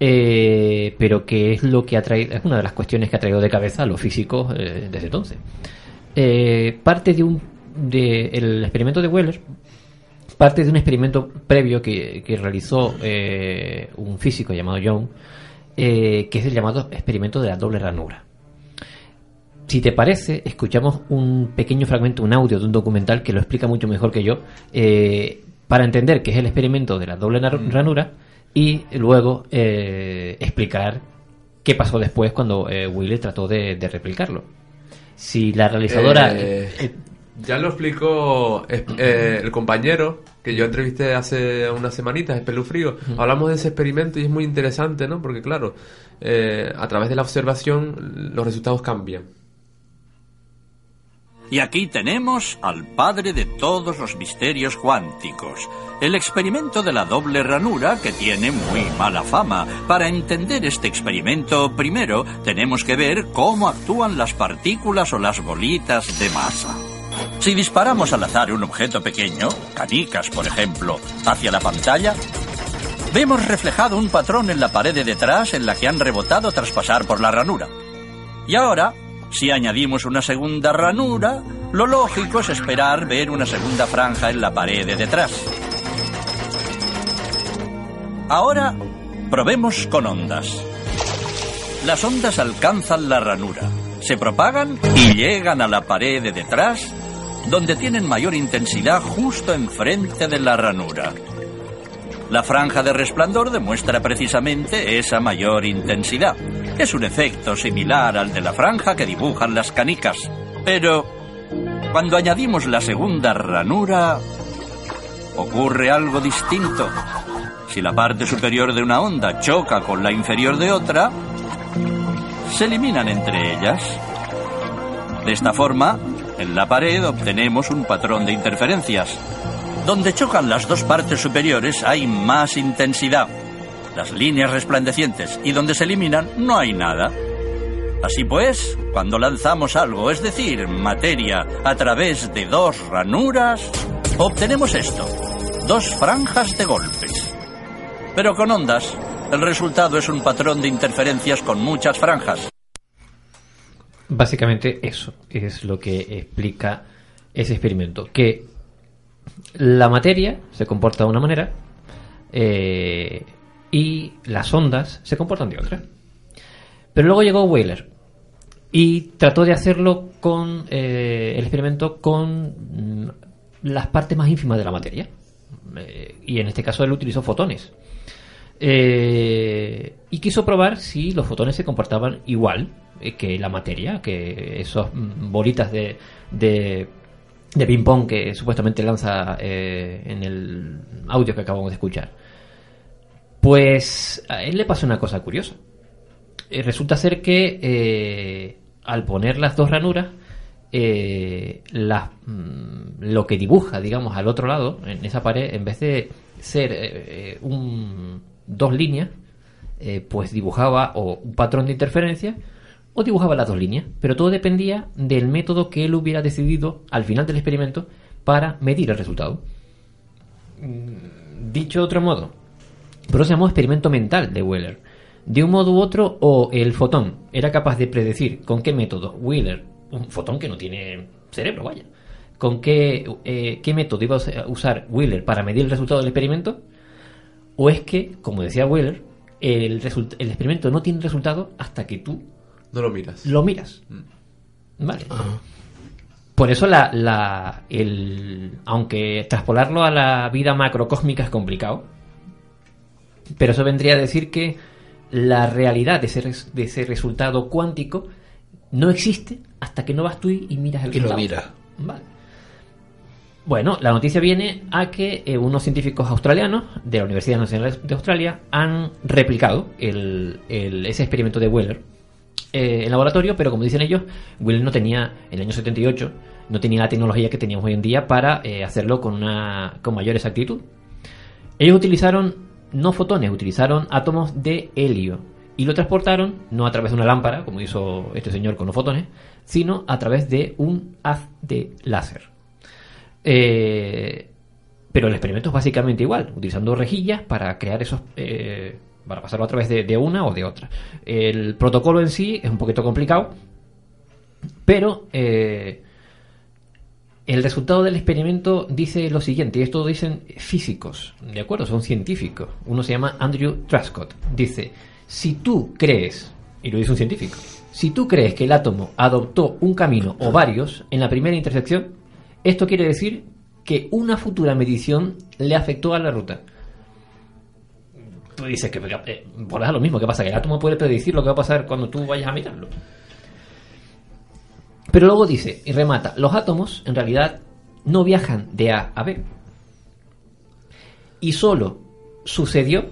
eh, pero que es lo que ha traído, es una de las cuestiones que ha traído de cabeza a los físicos eh, desde entonces. Eh, parte de un de el experimento de Wheeler parte de un experimento previo que, que realizó eh, un físico llamado Young, eh, que es el llamado experimento de la doble ranura. Si te parece, escuchamos un pequeño fragmento, un audio de un documental que lo explica mucho mejor que yo, eh, para entender qué es el experimento de la doble nar- ranura y luego explicar qué pasó después cuando Wheeler trató de, de replicarlo. Si la realizadora... Eh, ya lo explicó eh, eh, el compañero que yo entrevisté hace unas semanitas, Espelufrío. Hablamos de ese experimento y es muy interesante, ¿no? Porque, claro, eh, a través de la observación los resultados cambian. Y aquí tenemos al padre de todos los misterios cuánticos, el experimento de la doble ranura que tiene muy mala fama. Para entender este experimento, primero tenemos que ver cómo actúan las partículas o las bolitas de masa. Si disparamos al azar un objeto pequeño, canicas por ejemplo, hacia la pantalla, vemos reflejado un patrón en la pared de detrás en la que han rebotado tras pasar por la ranura. Y ahora, si añadimos una segunda ranura, lo lógico es esperar ver una segunda franja en la pared de detrás. Ahora, probemos con ondas. Las ondas alcanzan la ranura, se propagan y llegan a la pared de detrás, donde tienen mayor intensidad justo enfrente de la ranura. La franja de resplandor demuestra precisamente esa mayor intensidad. Es un efecto similar al de la franja que dibujan las canicas. Pero cuando añadimos la segunda ranura, ocurre algo distinto. Si la parte superior de una onda choca con la inferior de otra, se eliminan entre ellas. De esta forma, en la pared obtenemos un patrón de interferencias. Donde chocan las dos partes superiores hay más intensidad, las líneas resplandecientes, y donde se eliminan no hay nada. Así pues, cuando lanzamos algo, es decir, materia, a través de dos ranuras, obtenemos esto, dos franjas de golpes. Pero con ondas, el resultado es un patrón de interferencias con muchas franjas. Básicamente eso es lo que explica ese experimento. Que la materia se comporta de una manera eh, y las ondas se comportan de otra. Pero luego llegó Wheeler y trató de hacerlo con eh, el experimento con mm, las partes más ínfimas de la materia. Eh, y en este caso él utilizó fotones. Y quiso probar si los fotones se comportaban igual que la materia, que esos mm, bolitas de, de, de ping-pong que supuestamente lanza eh, en el audio que acabamos de escuchar. Pues a él le pasó una cosa curiosa. Eh, resulta ser que eh, al poner las dos ranuras, eh, las- mm, lo que dibuja, digamos, al otro lado, en esa pared, en vez de ser eh, eh, un, dos líneas, eh, pues dibujaba o un patrón de interferencia o dibujaba las dos líneas. Pero todo dependía del método que él hubiera decidido al final del experimento para medir el resultado. Mm, Dicho de otro modo, por eso se llamó experimento mental de Wheeler. De un modo u otro, o el fotón era capaz de predecir con qué método Wheeler, un fotón que no tiene cerebro, vaya, con qué, eh, qué método iba a us- usar Wheeler para medir el resultado del experimento, o es que, como decía Wheeler, el, el experimento no tiene resultado hasta que tú No lo miras. lo miras. Vale. Por eso la, la, el, aunque traspolarlo a la vida macrocósmica es complicado, pero eso vendría a decir que la realidad de ese, res- de ese resultado cuántico no existe hasta que no vas tú y y miras el Y lo resultado. miras. Vale. Bueno, la noticia viene a que eh, unos científicos australianos de la Universidad Nacional de Australia han replicado el- el- ese experimento de Wheeler eh, en laboratorio, pero como dicen ellos, Wheeler no tenía, en el año 78, no tenía la tecnología que teníamos hoy en día para eh, hacerlo con, una, con mayor exactitud. Ellos utilizaron no fotones, utilizaron átomos de helio y lo transportaron no a través de una lámpara, como hizo este señor con los fotones, sino a través de un haz de láser. Eh, pero el experimento es básicamente igual, utilizando rejillas para crear esos. Para pasarlo a través de, de una o de otra. El protocolo en sí es un poquito complicado, pero eh, el resultado del experimento dice lo siguiente, y esto lo dicen físicos, ¿de acuerdo? Son científicos. Uno se llama Andrew Truscott. Dice, si tú crees, y lo dice un científico, si tú crees que el átomo adoptó un camino o varios en la primera intersección, esto quiere decir que una futura medición le afectó a la ruta. Tú dices que eh, por lo mismo, ¿qué pasa? Que el átomo puede predecir lo que va a pasar cuando tú vayas a mirarlo. Pero luego dice, y remata, los átomos en realidad no viajan de A a B. Y solo sucedió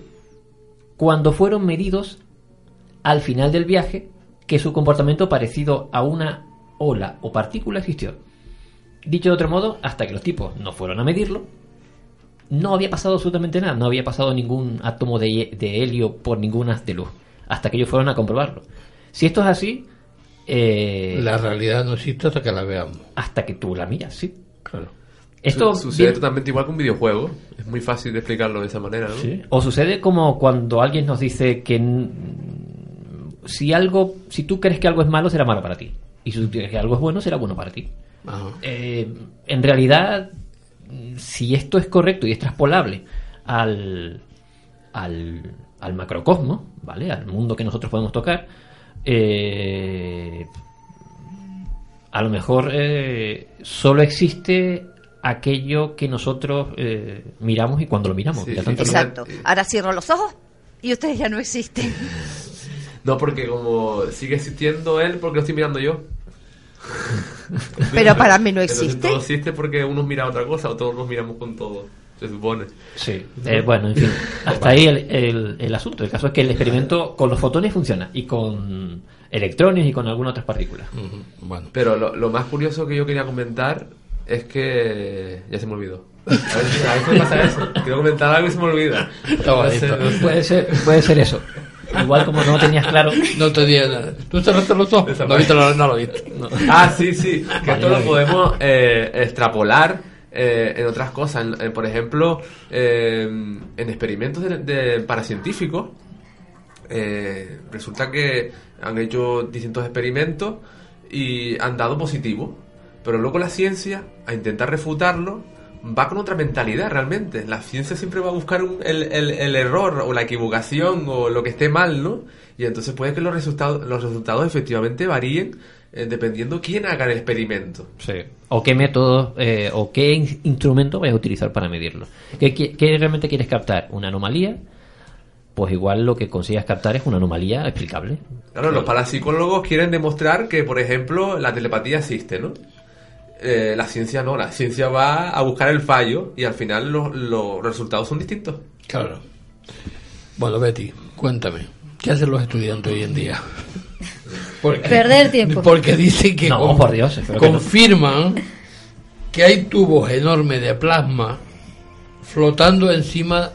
cuando fueron medidos al final del viaje que su comportamiento parecido a una ola o partícula existió. Dicho de otro modo, hasta que los tipos no fueron a medirlo, no había pasado absolutamente nada, no había pasado ningún átomo de, de helio por ningún haz de luz, hasta que ellos fueron a comprobarlo. Si esto es así, eh, La realidad no existe hasta que la veamos. hasta que tú la miras, sí. Claro. Esto Su- sucede bien- totalmente igual que un videojuego. Es muy fácil de explicarlo de esa manera, ¿no? Sí. O sucede como cuando alguien nos dice que si algo, si tú crees que algo es malo, será malo para ti. Y si tú crees que algo es bueno, será bueno para ti. Eh, en realidad, si esto es correcto y es traspolable al, al, al macrocosmos, ¿vale? Al mundo que nosotros podemos tocar, eh, a lo mejor eh, solo existe aquello que nosotros eh, miramos y cuando lo miramos. ya tanto no- Exacto. Ahora cierro los ojos y ustedes ya no existen. (laughs) No, porque como sigue existiendo él, porque lo estoy mirando yo. (laughs) (laughs) Pero para mí no existe. todo existe porque unos mira otra cosa o todos nos miramos con todo. Se supone. Sí. Eh, bueno, en fin, (laughs) hasta ahí el, el- el asunto. El caso es que el experimento con los fotones funciona y con electrones y con algunas otras partículas. Bueno. Pero lo, lo más curioso que yo quería comentar es que. Ya se me olvidó. A veces, a veces me pasa eso. Quiero comentar algo y se me olvida. Bonito. (laughs) No sé, no sé. Puede ser, puede ser eso. Igual como no tenías claro. No tenía nada. ¿Tú cerraste los ojos? No, viste, no, no lo viste. No. Ah, sí, sí. Que esto lo podemos eh, extrapolar eh, en otras cosas. En- en, por ejemplo, eh, en experimentos de, de paracientíficos, eh, resulta que han hecho distintos experimentos y han dado positivo. Pero luego la ciencia, a intentar refutarlo, va con otra mentalidad realmente. La ciencia siempre va a buscar un- el, el- el error o la equivocación o lo que esté mal, ¿no? Y entonces puede que los resultados, los resultados efectivamente varíen eh, dependiendo quién haga el experimento. Sí. O qué método eh, o qué in- instrumento vayas a utilizar para medirlo. ¿Qué, qué- qué realmente quieres captar? ¿Una anomalía? Pues igual lo que consigas captar es una anomalía explicable. Claro, los parapsicólogos quieren demostrar que, por ejemplo, la telepatía existe, ¿no? Eh, la ciencia no, la ciencia va a buscar el fallo y al final los, los resultados son distintos. Claro. Bueno, Betty, cuéntame, ¿qué hacen los estudiantes hoy en día? Porque, Perder tiempo. Porque dicen que No, con- por Dios, que no. confirman que hay tubos enormes de plasma flotando encima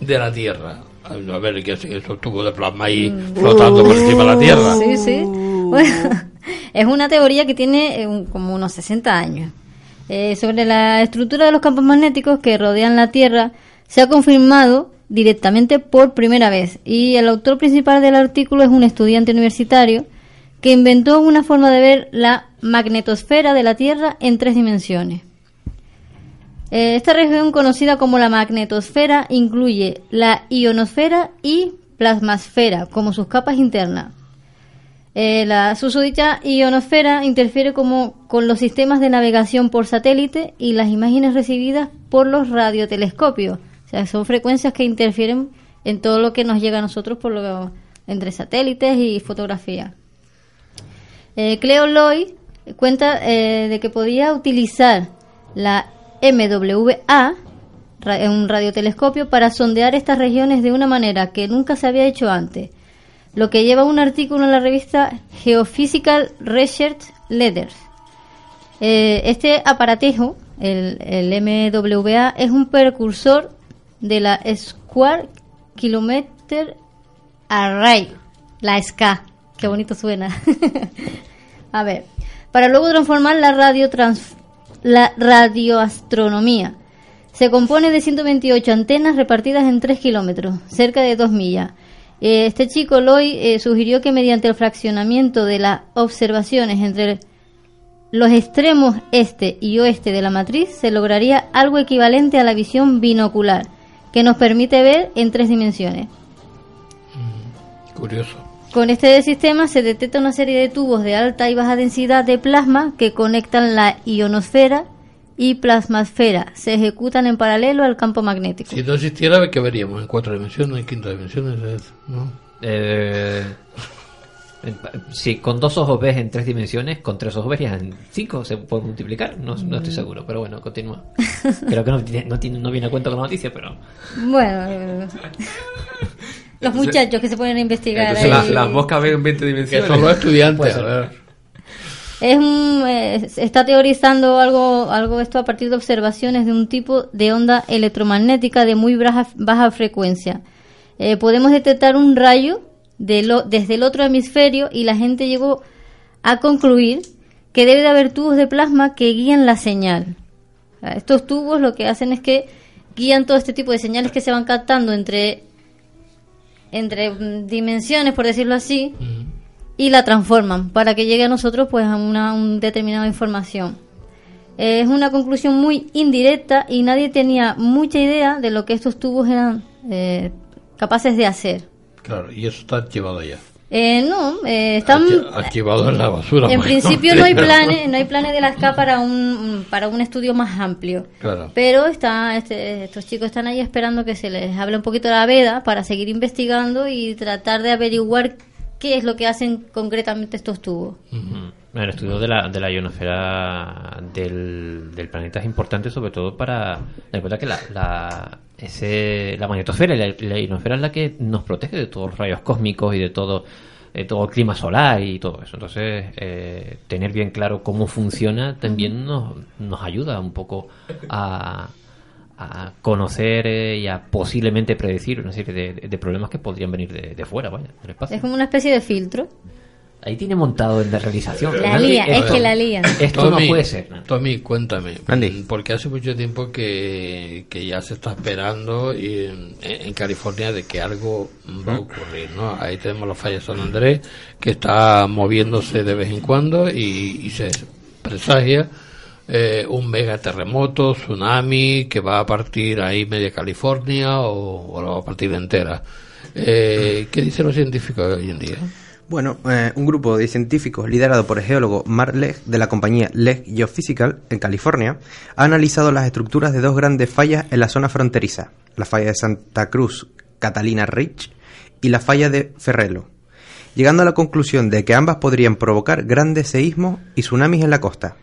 de la Tierra. A ver, ¿qué hacen esos tubos de plasma ahí Mm. flotando por encima de la Tierra? Sí, sí. Bueno, es una teoría que tiene eh, como unos 60 años. Eh, sobre la estructura de los campos magnéticos que rodean la Tierra se ha confirmado directamente por primera vez y el autor principal del artículo es un estudiante universitario que inventó una forma de ver la magnetosfera de la Tierra en tres dimensiones. Eh, Esta región conocida como la magnetosfera incluye la ionosfera y plasmasfera como sus capas internas. Eh, la susodicha ionosfera interfiere como con los sistemas de navegación por satélite y las imágenes recibidas por los radiotelescopios. O sea, son frecuencias que interfieren en todo lo que nos llega a nosotros por lo, entre satélites y fotografía. Eh, Cleo Loy cuenta eh, de que podía utilizar la MWA, un radiotelescopio, para sondear estas regiones de una manera que nunca se había hecho antes, lo que lleva un artículo en la revista Geophysical Research Letters. Eh, este aparatejo, el, MWA, es un precursor de la Square Kilometer Array, la SK. Qué bonito suena. (laughs) A ver, para luego transformar la radio la radioastronomía. Se compone de 128 antenas repartidas en 3 kilómetros, cerca de 2 millas. Eh, Este chico, Loy, eh, sugirió que mediante el fraccionamiento de las observaciones entre los extremos este y oeste de la matriz se lograría algo equivalente a la visión binocular, que nos permite ver en tres dimensiones. Curioso. Con este sistema se detecta una serie de tubos de alta y baja densidad de plasma que conectan la ionosfera y plasmasfera. Se ejecutan en paralelo al campo magnético. Si no existiera, ¿qué veríamos? ¿En cuatro dimensiones, en quinta dimensiones? es- ¿no? Eh, si con dos ojos ves en tres dimensiones, con tres ojos verías en cinco, se puede multiplicar. No, no estoy seguro, pero bueno, continúa. (laughs) Creo que no, tiene- no, tiene- no viene a cuento con la noticia, pero. Bueno, eh, los muchachos que se ponen a investigar Entonces la- ahí. las moscas ven en 20 dimensiones. Que son los estudiantes, Puede a ser. ver. Es un, eh, está teorizando algo, algo esto a partir de observaciones de un tipo de onda electromagnética de muy baja, baja frecuencia. Eh, podemos detectar un rayo de lo- desde el otro hemisferio y la gente llegó a concluir que debe de haber tubos de plasma que guían la señal. Estos tubos lo que hacen es que guían todo este tipo de señales que se van captando entre entre mm, dimensiones, por decirlo así, y la transforman para que llegue a nosotros pues a una un determinada información. Es una conclusión muy indirecta y nadie tenía mucha idea de lo que estos tubos eran eh, capaces de hacer. Claro, y eso está archivado ya. Eh, no, eh, están Archi- Archivado en la basura. en principio no hay planes, no hay planes de la SCA para un para un estudio más amplio. Claro. Pero está, este, estos chicos están ahí esperando que se les hable un poquito de la veda para seguir investigando y tratar de averiguar qué es lo que hacen concretamente estos tubos. El estudio de la, de la ionosfera del, planeta es importante sobre todo para... Recuerda que la, la, ese, la magnetosfera la, ionosfera es la que nos protege de todos los rayos cósmicos y de todo, todo el clima solar y todo eso. Entonces, eh, tener bien claro cómo funciona también nos, nos ayuda un poco a, a conocer eh, y a posiblemente predecir una serie de, de problemas que podrían venir de, de fuera, vaya, del espacio. Es como una especie de filtro. Ahí tiene montado en la realización. La lía, es que la lía. Esto no puede ser. ¿no? Tommy, cuéntame. Porque hace mucho tiempo que, que ya se está esperando y en, en California de que algo va a ocurrir, ¿no? Ahí tenemos la falla de San Andrés que está moviéndose de vez en cuando y, y se presagia eh, un mega terremoto, tsunami que va a partir ahí media California o, o la va a partir entera. Eh, ¿Qué dicen los científicos hoy en día? Bueno, eh, un grupo de científicos liderado por el geólogo Mark Legg de la compañía Legg Geophysical en California ha analizado las estructuras de dos grandes fallas en la zona fronteriza, la falla de Santa Cruz Catalina Ridge y la falla de Ferrelo, llegando a la conclusión de que ambas podrían provocar grandes seísmos y tsunamis en la costa.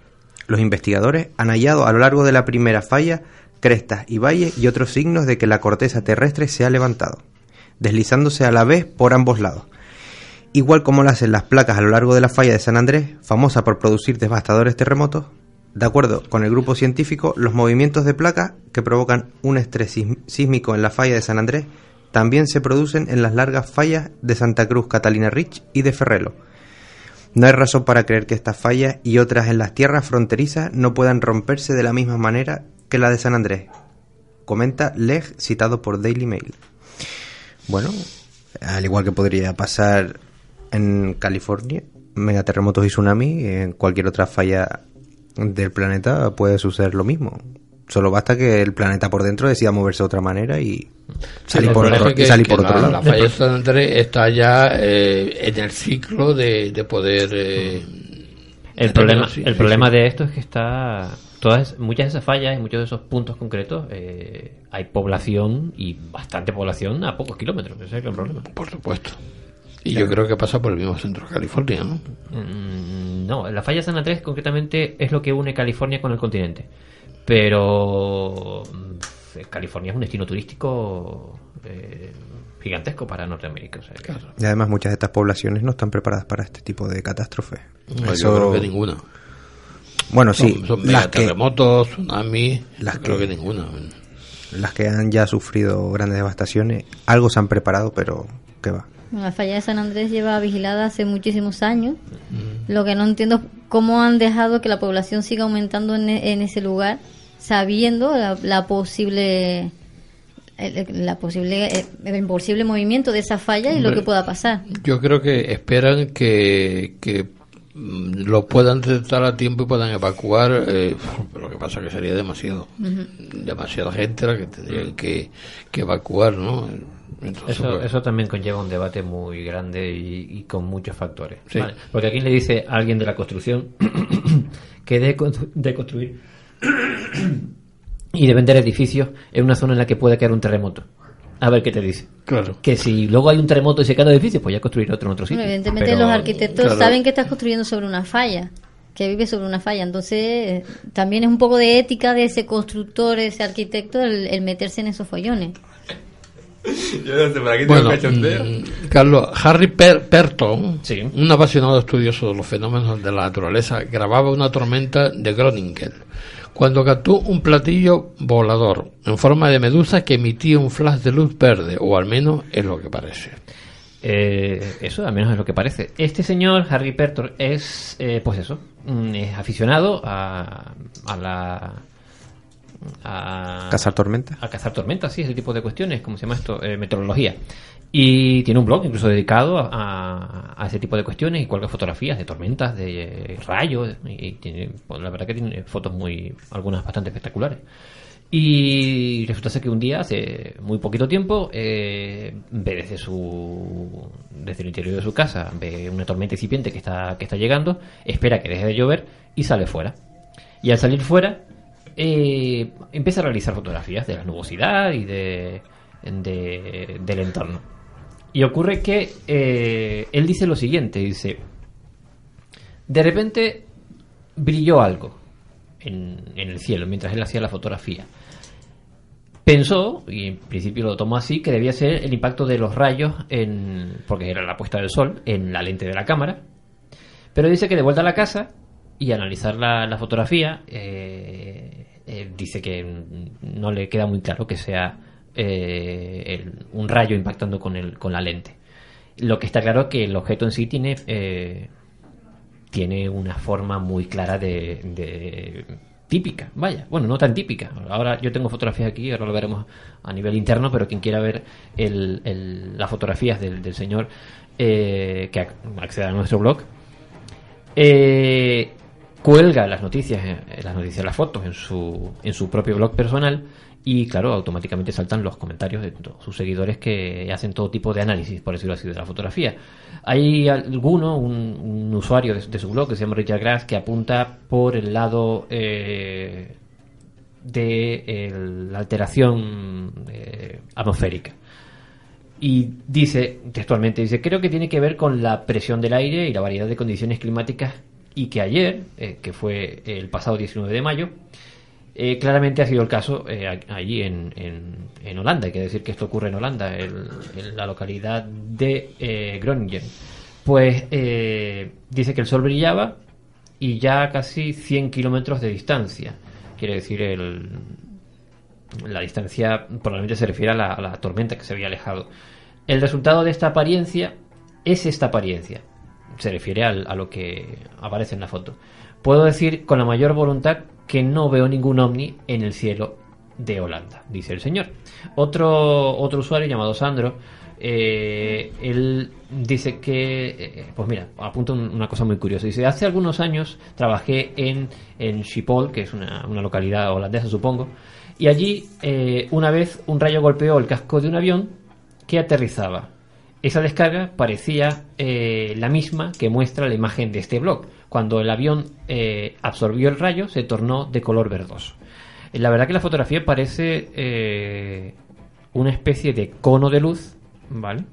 Los investigadores han hallado a lo largo de la primera falla crestas y valles y otros signos de que la corteza terrestre se ha levantado, deslizándose a la vez por ambos lados igual como lo hacen las placas a lo largo de la falla de San Andrés, famosa por producir devastadores terremotos, de acuerdo con el grupo científico, los movimientos de placas que provocan un estrés sísmico en la falla de San Andrés también se producen en las largas fallas de Santa Cruz, Catalina Rich y de Ferrelo. No hay razón para creer que estas fallas y otras en las tierras fronterizas no puedan romperse de la misma manera que la de San Andrés, comenta Leg citado por Daily Mail. Bueno, al igual que podría pasar en California, megaterremotos y tsunami, en cualquier otra falla del planeta puede suceder lo mismo. Solo basta que el planeta por dentro decida moverse de otra manera y salir por, otro, que, y salir por la, otro lado. La falla de San Andrés está ya eh, en el ciclo de, de poder. Eh, El de problema, el problema de esto es que está todas muchas de esas fallas y muchos de esos puntos concretos eh, hay población y bastante población a pocos kilómetros. Ese es el problema. Por supuesto. Y yo creo que pasa por el mismo centro de California, ¿no? Mm, no, la falla San Andrés concretamente es lo que une California con el continente. Pero mm, California es un destino turístico eh, gigantesco para Norteamérica. o sea que- Y además muchas de estas poblaciones no están preparadas para este tipo de catástrofes. No, yo creo que ninguna. Bueno, sí, Son, son las que, megaterremotos, tsunamis, Las creo que- que ninguna. las que han ya sufrido grandes devastaciones, algo se han preparado, pero ¿qué va? La falla de San Andrés lleva vigilada hace muchísimos años. Lo que no entiendo es cómo han dejado que la población siga aumentando en, e- en ese lugar, sabiendo la, la posible la posible el posible movimiento de esa falla y lo que pueda pasar. Yo creo que esperan que, que mm, lo puedan detectar a tiempo y puedan evacuar, eh, (laughs) pero lo que pasa que sería demasiado. Demasiada gente la que tendrían que, que evacuar, ¿no? Entonces, Eso, pues, eso también conlleva un debate muy grande y, y con muchos factores. Sí. Vale, Porque aquí le dice a alguien de la construcción (clears throat) que de, de construir (clears throat) y de vender edificios en una zona en la que puede caer un terremoto. A ver qué te dice. Claro. Que si luego hay un terremoto y se cae el edificio, pues ya construir otro en otro sitio. Bueno, evidentemente Pero- los arquitectos Claro. saben que estás construyendo sobre una falla, que vive sobre una falla. Entonces, también es un poco de ética de ese constructor, ese arquitecto, el, el meterse en esos follones. (laughs) Yo no sé, Bueno, mm, Carlos, Harry Per- Perton, un apasionado estudioso de los fenómenos de la naturaleza, grababa una tormenta de Groningen cuando captó un platillo volador en forma de medusa que emitía un flash de luz verde, o al menos es lo que parece. Eh, eso al menos es lo que parece. Este señor, Harry Pertor, es, eh, pues eso, mm, es aficionado a, a la... A, ¿Cazar tormentas? A cazar tormentas, sí, ese tipo de cuestiones, ¿cómo se llama esto? Eh, meteorología. Y tiene un blog incluso dedicado a, a- a ese tipo de cuestiones y cuelga fotografías de tormentas, de rayos, y tiene, pues, la verdad que tiene fotos muy, algunas bastante espectaculares. Y resulta ser que un día, hace muy poquito tiempo, eh, ve desde su desde el interior de su casa, ve una tormenta incipiente que está, que está llegando, espera que deje de llover y sale fuera. Y al salir fuera, eh, empieza a realizar fotografías de la nubosidad y de, de- del entorno. Y ocurre que eh, él dice lo siguiente, dice, de repente brilló algo en, en el cielo mientras él hacía la fotografía. Pensó, y en principio lo tomó así, que debía ser el impacto de los rayos, en, porque era la puesta del sol, en la lente de la cámara. Pero dice que de vuelta a la casa y analizar la, la fotografía, eh, eh, dice que no le queda muy claro que sea eh, el- un rayo impactando con, el, con la lente. Lo que está claro es que el objeto en sí tiene, eh, tiene una forma muy clara de, típica, vaya, bueno, no tan típica. Ahora yo tengo fotografías aquí, ahora lo veremos a nivel interno, pero quien quiera ver las fotografías del, del señor que ac- acceda a nuestro blog, eh, cuelga las noticias, eh, las noticias, las fotos en su, en su propio blog personal y claro, automáticamente saltan los comentarios de sus seguidores que hacen todo tipo de análisis, por decirlo así, de la fotografía. Hay alguno, un, un usuario de, su blog que se llama Richard Grass, que apunta por el lado eh, de la alteración eh, atmosférica. Y dice, textualmente, dice, creo que tiene que ver con la presión del aire y la variedad de condiciones climáticas y que ayer, eh, que fue el pasado 19 de mayo, eh, claramente ha sido el caso eh, allí en, en, Holanda. Hay que decir que esto ocurre en Holanda, en la localidad de Groningen. Pues dice que el sol brillaba y ya a casi 100 kilómetros de distancia. Quiere decir, el, la distancia probablemente se refiere a la tormenta que se había alejado. El resultado de esta apariencia es esta apariencia. Se refiere al- a lo que aparece en la foto. Puedo decir con la mayor voluntad que no veo ningún ovni en el cielo de Holanda, dice el señor. Otro, otro usuario llamado Sandro, eh, él dice que, eh, pues mira, apunta un- una cosa muy curiosa. Dice, hace algunos años trabajé en, en Schiphol, que es una, una localidad holandesa, supongo, y allí eh, una vez un rayo golpeó el casco de un avión que aterrizaba. Esa descarga parecía eh, la misma que muestra la imagen de este blog. Cuando el avión eh, absorbió el rayo, se tornó de color verdoso. La verdad que la fotografía parece eh, una especie de cono de luz, ¿vale?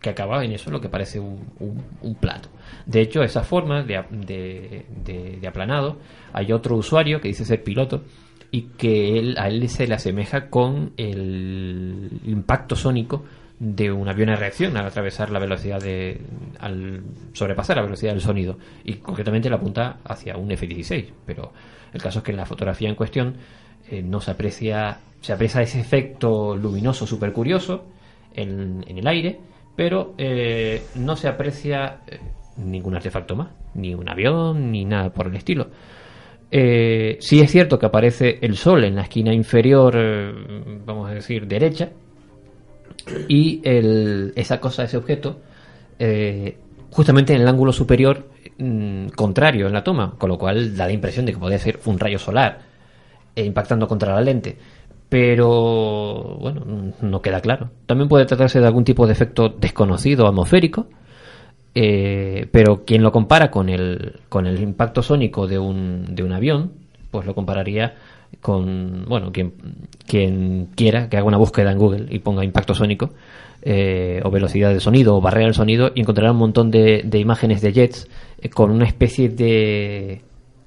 Que acaba en eso, lo que parece un, plato. De hecho, esa forma de- de- de aplanado, hay otro usuario que dice ser piloto y que él, a él se le asemeja con el impacto sónico de un avión en reacción al atravesar la velocidad de al sobrepasar la velocidad del sonido. Y concretamente la apunta hacia un F-16 pero el caso es que en la fotografía en cuestión eh, no se aprecia se aprecia ese efecto luminoso súper curioso en, en el aire pero eh, no se aprecia eh, ningún artefacto más ni un avión ni nada por el estilo eh, sí es cierto que aparece el sol en la esquina inferior, eh, vamos a decir, derecha, y el- esa cosa, ese objeto, eh, justamente en el ángulo superior mm, contrario en la toma, con lo cual da la impresión de que podría ser un rayo solar eh, impactando contra la lente. Pero, bueno, no queda claro. También puede tratarse de algún tipo de efecto desconocido atmosférico, eh, pero quien lo compara con el, con el impacto sónico de un, de un avión, pues lo compararía con, bueno, quien, quien quiera que haga una búsqueda en Google y ponga impacto sónico, eh, o velocidad de sonido, o barrera del sonido, y encontrará un montón de, de imágenes de jets eh, con una especie de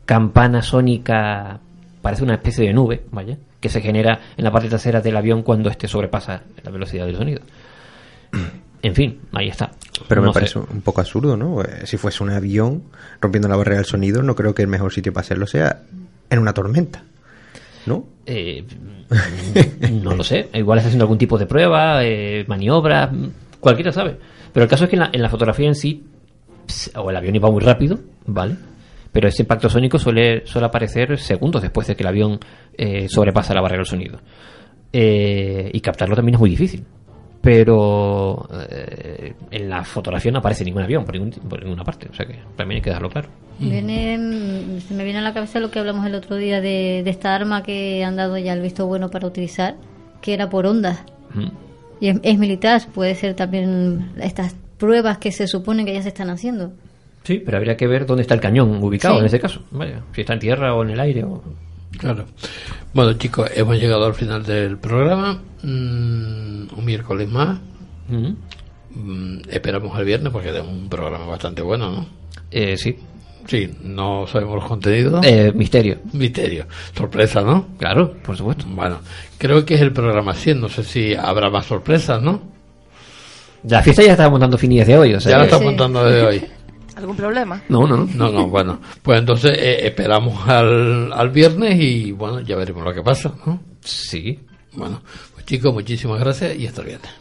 campana sónica, parece una especie de nube, vaya, que se genera en la parte trasera del avión cuando este sobrepasa la velocidad del sonido. En fin, ahí está. Pero me sé. parece un poco absurdo, ¿no? Eh, Si fuese un avión rompiendo la barrera del sonido, no creo que el mejor sitio para hacerlo sea en una tormenta. ¿No? Eh, (laughs) no lo sé. Igual está haciendo algún tipo de prueba, eh, maniobra, mm, cualquiera sabe. Pero el caso es que en la, en la fotografía en sí, o el avión iba muy rápido, ¿vale? Pero ese impacto sónico suele, suele aparecer segundos después de que el avión eh, sobrepasa la barrera del sonido. Eh, y captarlo también es muy difícil. Pero eh, en la fotografía no aparece ningún avión por, ningún- por ninguna parte. O sea que también hay que dejarlo claro. Viene, mm, se me viene a la cabeza lo que hablamos el otro día de, de esta arma que han dado ya el visto bueno para utilizar, que era por ondas. Mm. Y es, es militar, puede ser también estas pruebas que se supone que ya se están haciendo. Sí, pero habría que ver dónde está el cañón ubicado Sí. en ese caso. Vaya, si está en tierra o en el aire. O... Claro. Bueno, chicos, hemos llegado al final del programa. Mm, un miércoles más. Mm, esperamos el viernes porque tenemos un programa bastante bueno, ¿no? Eh, sí. Sí, no sabemos los contenidos. Eh, misterio. Misterio. Sorpresa, ¿no? Claro, por supuesto. Bueno, creo que es el programa 100. No sé si habrá más sorpresas, ¿no? La fiesta ya está montando fin de hoy. O sea ya la está montando de hoy. ¿Algún problema? No, no, no. No, no, bueno. Pues entonces eh, esperamos al, al viernes y bueno, ya veremos lo que pasa, ¿no? Sí. Bueno, pues chicos, muchísimas gracias y hasta el viernes.